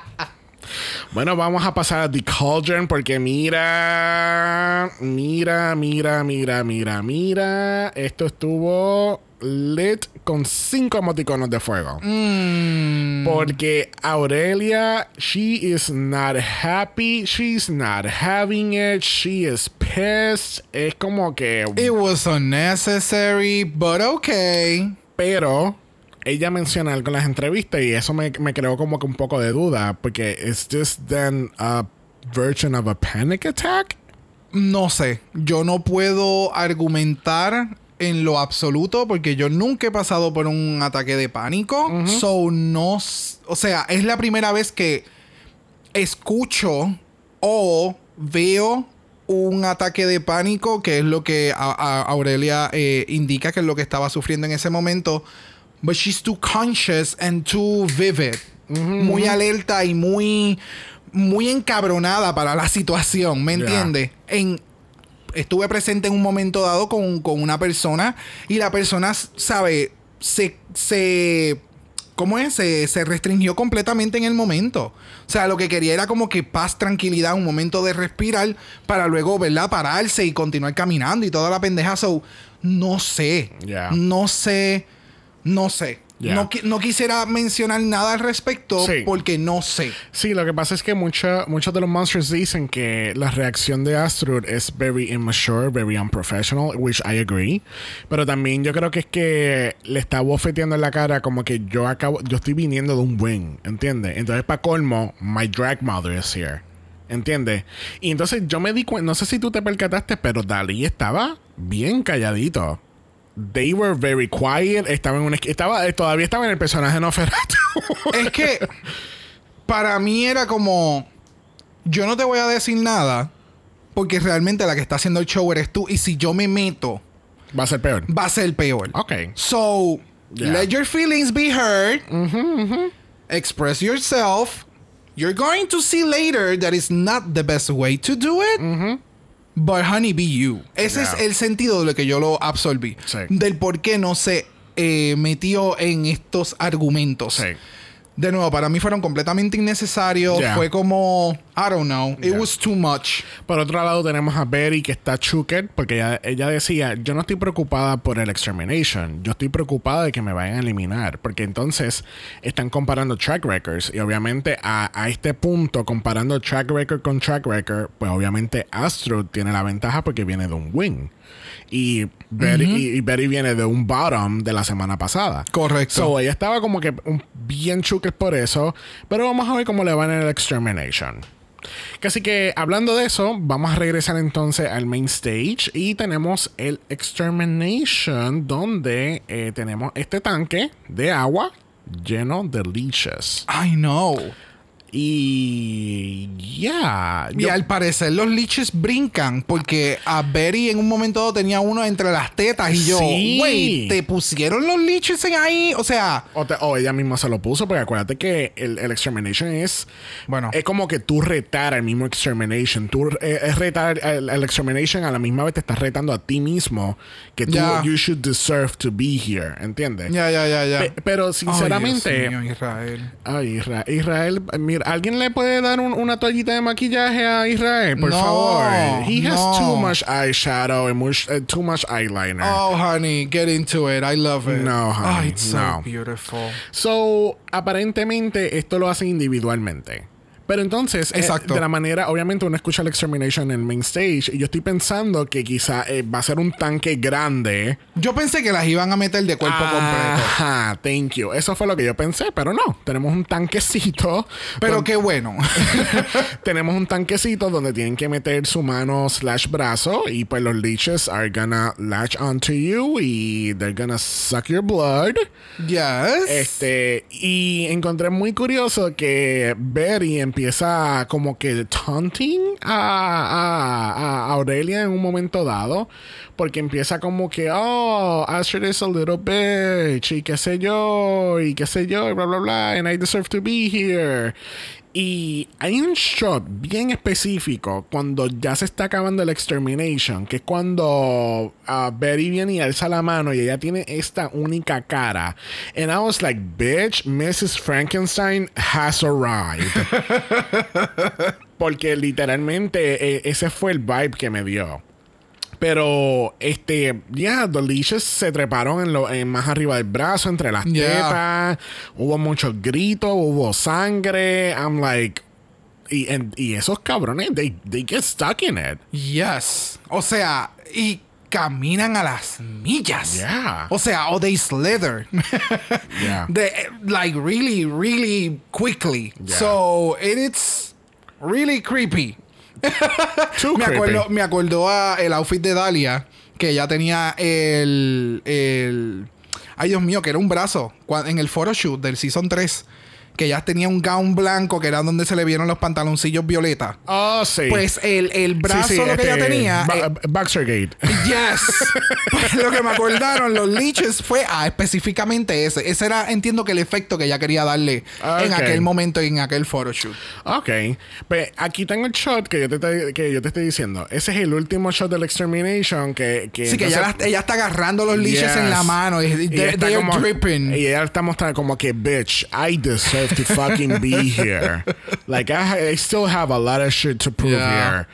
A: Bueno, vamos a pasar a The Cauldron porque mira, mira, mira, mira, mira, mira. Esto estuvo lit con cinco emoticonos de fuego. Porque Aurelia, she is not happy, she's not having it, she is pissed. Es como que...
B: It was unnecessary, but okay.
A: Pero ella menciona algo en las entrevistas y eso me, me creó como que un poco de duda. Porque ¿is this then a version of a panic attack?
B: No sé. Yo no puedo argumentar en lo absoluto porque yo nunca he pasado por un ataque de pánico. So no. O sea, es la primera vez que escucho o veo un ataque de pánico, que es lo que a- a- Aurelia eh, indica que es lo que estaba sufriendo en ese momento. But she's too conscious and too vivid. Muy alerta y muy, muy encabronada para la situación, ¿me
A: Yeah.
B: entiendes? En, estuve presente en un momento dado con, con una persona y la persona, sabe, se, se ¿cómo es? Se, se restringió completamente en el momento. O sea, lo que quería era como que paz, tranquilidad, un momento de respirar para luego, ¿verdad? Pararse y continuar caminando y toda la pendeja. So, no sé.
A: Yeah.
B: No sé. No sé.
A: Yeah.
B: No, qui- no quisiera mencionar nada al respecto
A: Sí.
B: porque no sé.
A: Sí, lo que pasa es que mucha- muchos de los monsters dicen que la reacción de Astrud es very immature, very unprofessional, which I agree. Pero también yo creo que es que le está bofeteando en la cara como que yo acabo, yo estoy viniendo de un win, ¿entiendes? Entonces, para colmo, my drag mother is here. ¿Entiendes? Y entonces yo me di cuenta, no sé si tú te percataste, pero Dalí estaba bien calladito. They were very quiet. Estaba en una esqui- estaba, eh, todavía estaba en el personaje de Noferatu.
B: Es que para mí era como yo no te voy a decir nada porque realmente la que está haciendo el show eres tú y si yo me meto
A: Va a ser peor.
B: va a ser peor.
A: Ok.
B: So,
A: Yeah.
B: let your feelings be heard. Express yourself. You're going to see later that it's not the best way to do it. But honey, be you. Ese es el sentido de lo que yo lo absorbí.
A: Sí.
B: Del por qué no se eh, metió en estos argumentos.
A: Sí.
B: De nuevo, para mí fueron completamente innecesarios.
A: Yeah.
B: Fue como, I don't know, it
A: Yeah.
B: was too much.
A: Por otro lado tenemos a Betty que está chooker porque ella, ella decía, yo no estoy preocupada por el extermination, yo estoy preocupada de que me vayan a eliminar, porque entonces están comparando track records y obviamente a, a este punto, comparando track record con track record, pues obviamente Astro tiene la ventaja porque viene de un win. Y Betty, y, y Betty viene de un bottom de la semana pasada.
B: Correcto.
A: So, ella estaba como que un- bien chooker por eso, pero vamos a ver cómo le va en el extermination. Así que hablando de eso, vamos a regresar entonces al main stage y tenemos el Extermination donde eh, tenemos este tanque de agua lleno de leeches.
B: I know.
A: Y ya,
B: Y
A: yo-
B: al parecer los leeches brincan porque a Betty en un momento dado tenía uno entre las tetas y yo,
A: Sí.
B: güey, ¿te pusieron los leeches en ahí? O sea,
A: o, te- o ella misma se lo puso, porque acuérdate que el, el Extermination es.
B: Bueno.
A: Es como que tú retar al mismo Extermination. Tú eh, es retar al, Extermination, a la misma vez te estás retando a ti mismo que tú,
B: Ya.
A: you should deserve to be here. ¿Entiendes?
B: ya, ya, ya, ya.
A: Pe- pero sinceramente.
B: Ay, Dios mío, Israel.
A: Ay, Isra- Israel, mira, ¿alguien le puede dar un- una toallita de maquillaje a Israel? Por
B: No,
A: favor. He has too much eyeshadow and much, eh, too much eyeliner.
B: Oh, honey, get into it. I love it.
A: No, honey,
B: Oh, it's so beautiful.
A: So, aparentemente esto lo hacen individualmente. Pero entonces, eh,
B: Exacto.
A: de la manera, obviamente uno escucha el Extermination en el main stage y yo estoy pensando que quizá eh, va a ser un tanque grande.
B: Yo pensé que las iban a meter de cuerpo completo.
A: Ajá, thank you. Eso fue lo que yo pensé, pero no. Tenemos un tanquecito.
B: Pero
A: donde-
B: qué bueno.
A: tenemos un tanquecito donde tienen que meter su mano slash brazo y pues los leeches are gonna latch onto you y they're gonna suck your blood.
B: yes.
A: Este, y encontré muy curioso que Betty empieza como que taunting a, a- a Aurelia en un momento dado, porque empieza como que, oh, Astrid is a little bitch, y qué sé yo, y qué sé yo, y bla, bla, bla, and I deserve to be here. Y hay un shot bien específico cuando ya se está acabando el extermination, que es cuando ah, Betty viene y alza la mano y ella tiene esta única cara. And I was like, bitch, Mrs. Frankenstein has arrived. Porque literalmente eh, ese fue el vibe que me dio. Pero, este, ya, the leashes se treparon en lo, en más arriba del brazo, entre las
B: Yeah.
A: tetas. Hubo muchos gritos, hubo sangre. I'm like. Y, and- y esos cabrones, they, they get stuck in it.
B: Yes. O sea, y caminan a las millas.
A: Yeah.
B: O sea, o they slither.
A: Yeah.
B: They, like really, really quickly.
A: Yeah.
B: So it is really creepy.
A: Too
B: Me acuerdo, me acordó a el outfit de Dalia, que ella tenía el, el... Ay, Dios mío, que era un brazo. En el photoshoot del Season 3. Que ella tenía un gown blanco, que era donde se le vieron los pantaloncillos violeta.
A: Oh, sí.
B: Pues el, el brazo
A: Sí, sí,
B: lo que ella
A: este,
B: tenía...
A: Ba-
B: eh. Yes. Pues lo que me acordaron los leeches fue ah, específicamente ese. Ese era, entiendo que el efecto que ella quería darle en aquel momento y en aquel photoshoot.
A: Ok. Pues aquí tengo el shot que yo te, estoy- que yo te estoy diciendo. Ese es el último shot del Extermination que... que
B: Sí, que ella,
A: entonces-
B: la- ella está agarrando los leeches en la mano. Y,
A: Y ella está como-
B: dripping.
A: Y ella está mostrando como que, bitch, I deserve to fucking be here. Like, I, I still have a lot of shit to prove
B: Yeah.
A: here.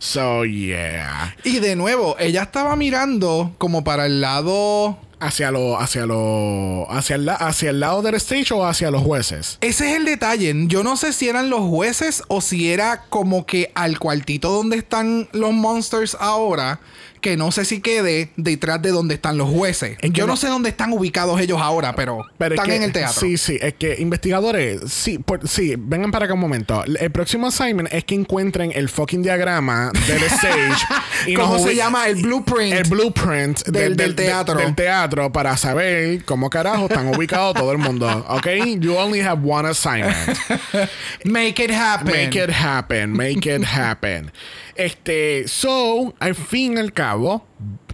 A: So, yeah.
B: Y de nuevo, ella estaba mirando como para el lado.
A: Hacia lo, hacia lo, hacia el, hacia el lado del stage o hacia los jueces.
B: Ese es el detalle. Yo no sé si eran los jueces o si era como que al cuartito donde están los monsters ahora. Que no sé si quede detrás de donde están los jueces.
A: Es que
B: Yo no,
A: no-
B: sé dónde están ubicados ellos ahora, pero,
A: Pero es
B: están
A: que-
B: en el teatro.
A: Sí, sí, es que investigadores, sí, por- sí, vengan para acá un momento. El próximo assignment es que encuentren el fucking diagrama del stage.
B: ¿Cómo se llama? El blueprint.
A: El blueprint
B: Del- del teatro.
A: del teatro para saber cómo carajo están ubicados todo el mundo. ¿Ok? You only have one assignment.
B: Make it happen.
A: Make it happen, make it happen. Este, so, al fin y al cabo,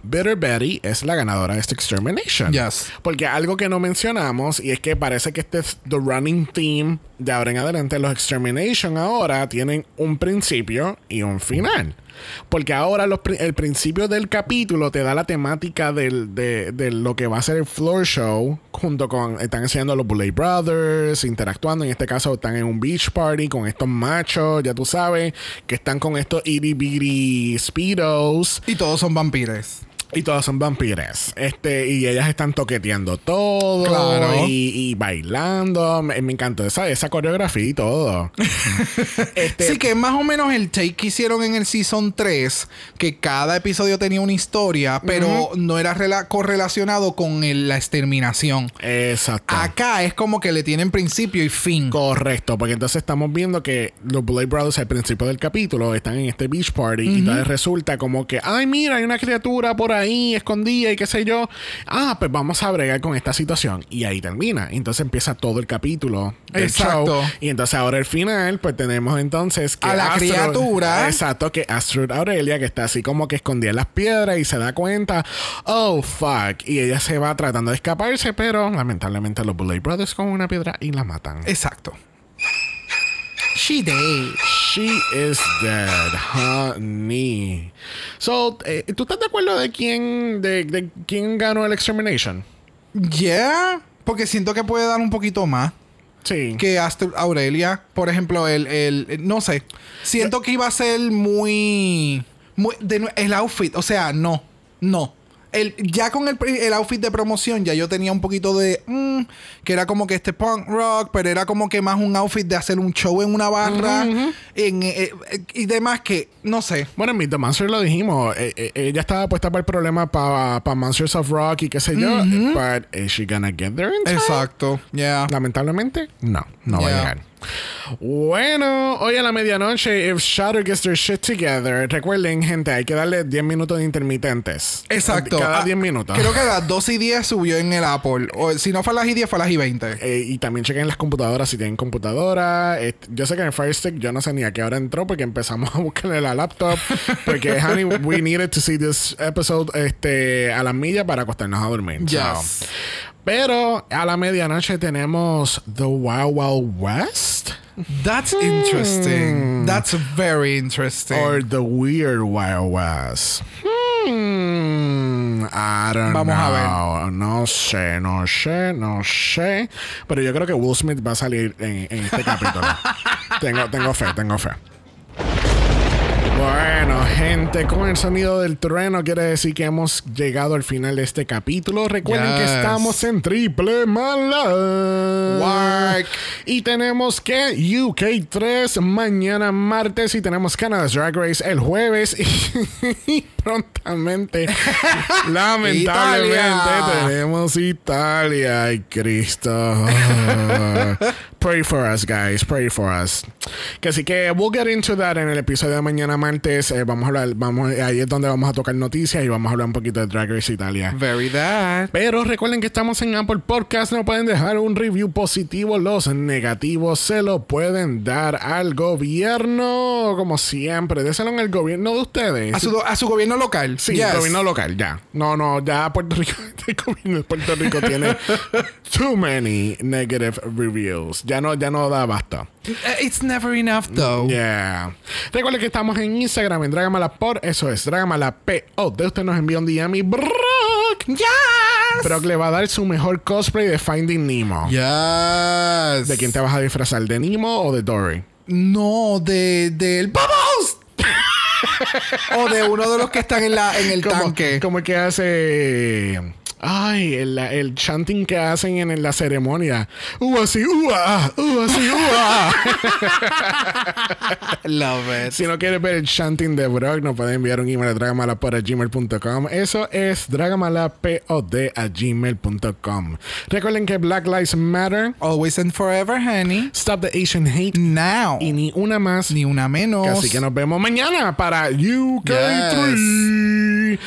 A: Bitter Betty es la ganadora de este Extermination.
B: Yes.
A: Porque algo que no mencionamos, y es que parece que este es the running theme de ahora en adelante, los Extermination ahora tienen un principio y un final. Porque ahora los el principio del capítulo te da la temática de, de lo que va a ser el floor show, junto con, están enseñando a los Bullet Brothers, interactuando, en este caso están en un beach party con estos machos, ya tú sabes, que están con estos itty bitty speedos.
B: Y todos son vampires.
A: Y todas son vampiras. Este, y ellas están toqueteando todo.
B: Claro.
A: Y, y bailando. Me, me encantó esa, esa coreografía y todo. este,
B: Sí, que es más o menos el take que hicieron en el Season 3, que cada episodio tenía una historia, pero no era rela- correlacionado con el- la exterminación.
A: Exacto.
B: Acá es como que le tienen principio y fin.
A: Correcto, porque entonces estamos viendo que los Blade Brothers al principio del capítulo están en este beach party y entonces resulta como que, ay, mira, hay una criatura por ahí escondida y qué sé yo. Ah, pues vamos a bregar con esta situación. Y ahí termina. Entonces empieza todo el capítulo del
B: Exacto.
A: show. Y entonces ahora el final, pues tenemos entonces que
B: A la criatura.
A: Exacto, que Astrid Aurelia, que está así como que escondida en las piedras y se da cuenta, oh, fuck. Y ella se va tratando de escaparse, pero lamentablemente los Blade Brothers con una piedra y la matan.
B: Exacto. She dead.
A: She is dead, honey. So, eh, ¿tú estás de acuerdo de quién, de, de quién ganó el Extermination?
B: Yeah, porque siento que puede dar un poquito más
A: Sí.
B: que Astrid Aurelia. Por ejemplo, el, el, el- no sé. Siento que iba a ser muy, muy de el outfit, o sea, no, no. El, ya con el, el outfit de promoción, ya yo tenía un poquito de. mm, que era como que este punk rock, pero era como que más un outfit de hacer un show en una barra en, eh, eh, y demás que, no sé.
A: Bueno, en Meet the Monster lo dijimos. eh, ella estaba puesta para el problema para Monsters of Rock y qué sé yo. But is she gonna get there in time?
B: Exacto. Yeah.
A: Lamentablemente, no, no va a llegar. Bueno, hoy a la medianoche, if Shadow gets their shit together, recuerden, gente, hay que darle 10 minutos de intermitentes.
B: Exacto.
A: Cada
B: Ah,
A: 10 minutos.
B: Creo que a las 2 y 10 subió en el Apple. O si no fue a las y 10, fue a las y 20.
A: Eh, y también chequen las computadoras si tienen computadora. Eh, yo sé que en el Fire Stick yo no sé ni a qué hora entró porque empezamos a buscarle la laptop. Porque, honey, we needed to see this episode este, a las millas para acostarnos a dormir. So,
B: Yes.
A: Pero a la medianoche tenemos The Wild Wild West
B: That's interesting. That's very interesting.
A: or The Weird Wild West. Hmm, I don't
B: Vamos a
A: know. No sé, no sé, no sé. Pero yo creo que Will Smith va a salir en, en este capítulo. tengo, tengo fe, tengo fe. Bueno, gente, con el sonido del trueno quiere decir que hemos llegado al final de este capítulo. Recuerden que estamos en triple mala. Y tenemos que UK 3 mañana martes y tenemos Canada's Drag Race el jueves y, prontamente, lamentablemente,
B: Italia.
A: tenemos Italia. Ay, Cristo. Pray for us, guys. Pray for us. Que así que we'll get into that en el episodio de mañana martes. Eh, vamos a hablar, vamos, ahí es donde vamos a tocar noticias y vamos a hablar un poquito de Drag Race Italia.
B: Very that.
A: Pero recuerden que estamos en Apple Podcast. No pueden dejar un review positivo. Los negativos se lo pueden dar al gobierno. Como siempre. Déselo en el gobierno de ustedes.
B: A su, a su gobierno local.
A: Sí,
B: Yes.
A: gobierno local, ya. No, no, ya Puerto Rico, Puerto Rico tiene too many negative reviews. Ya no, ya no da basta.
B: Uh, It's never enough, though.
A: Yeah. Recuerden que estamos en Instagram, en Dragamala por, eso es, Dragamala P.O. De usted nos envía un DM y Brock.
B: Yes.
A: Brock le va a dar su mejor cosplay de Finding Nemo.
B: Yes.
A: ¿De quién te vas a disfrazar? ¿De Nemo o de Dory?
B: No, de del ¡Vamos! o de uno de los que están en la en el
A: Como,
B: tanque.
A: como que hace. Ay, el, el chanting que hacen en, la ceremonia. Uh, así, uh, ah, uh, así, uh, ah.
B: Love it.
A: Si no quieres ver el chanting de Brock, nos pueden enviar un email a dragamalapod@gmail.com. Eso es dragamalapod a gmail.com. Recuerden que Black Lives Matter,
B: Always and forever, honey.
A: Stop the Asian Hate
B: Now.
A: y ni una más.
B: Ni una menos.
A: Así que nos vemos mañana para UK3.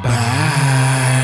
A: Bye.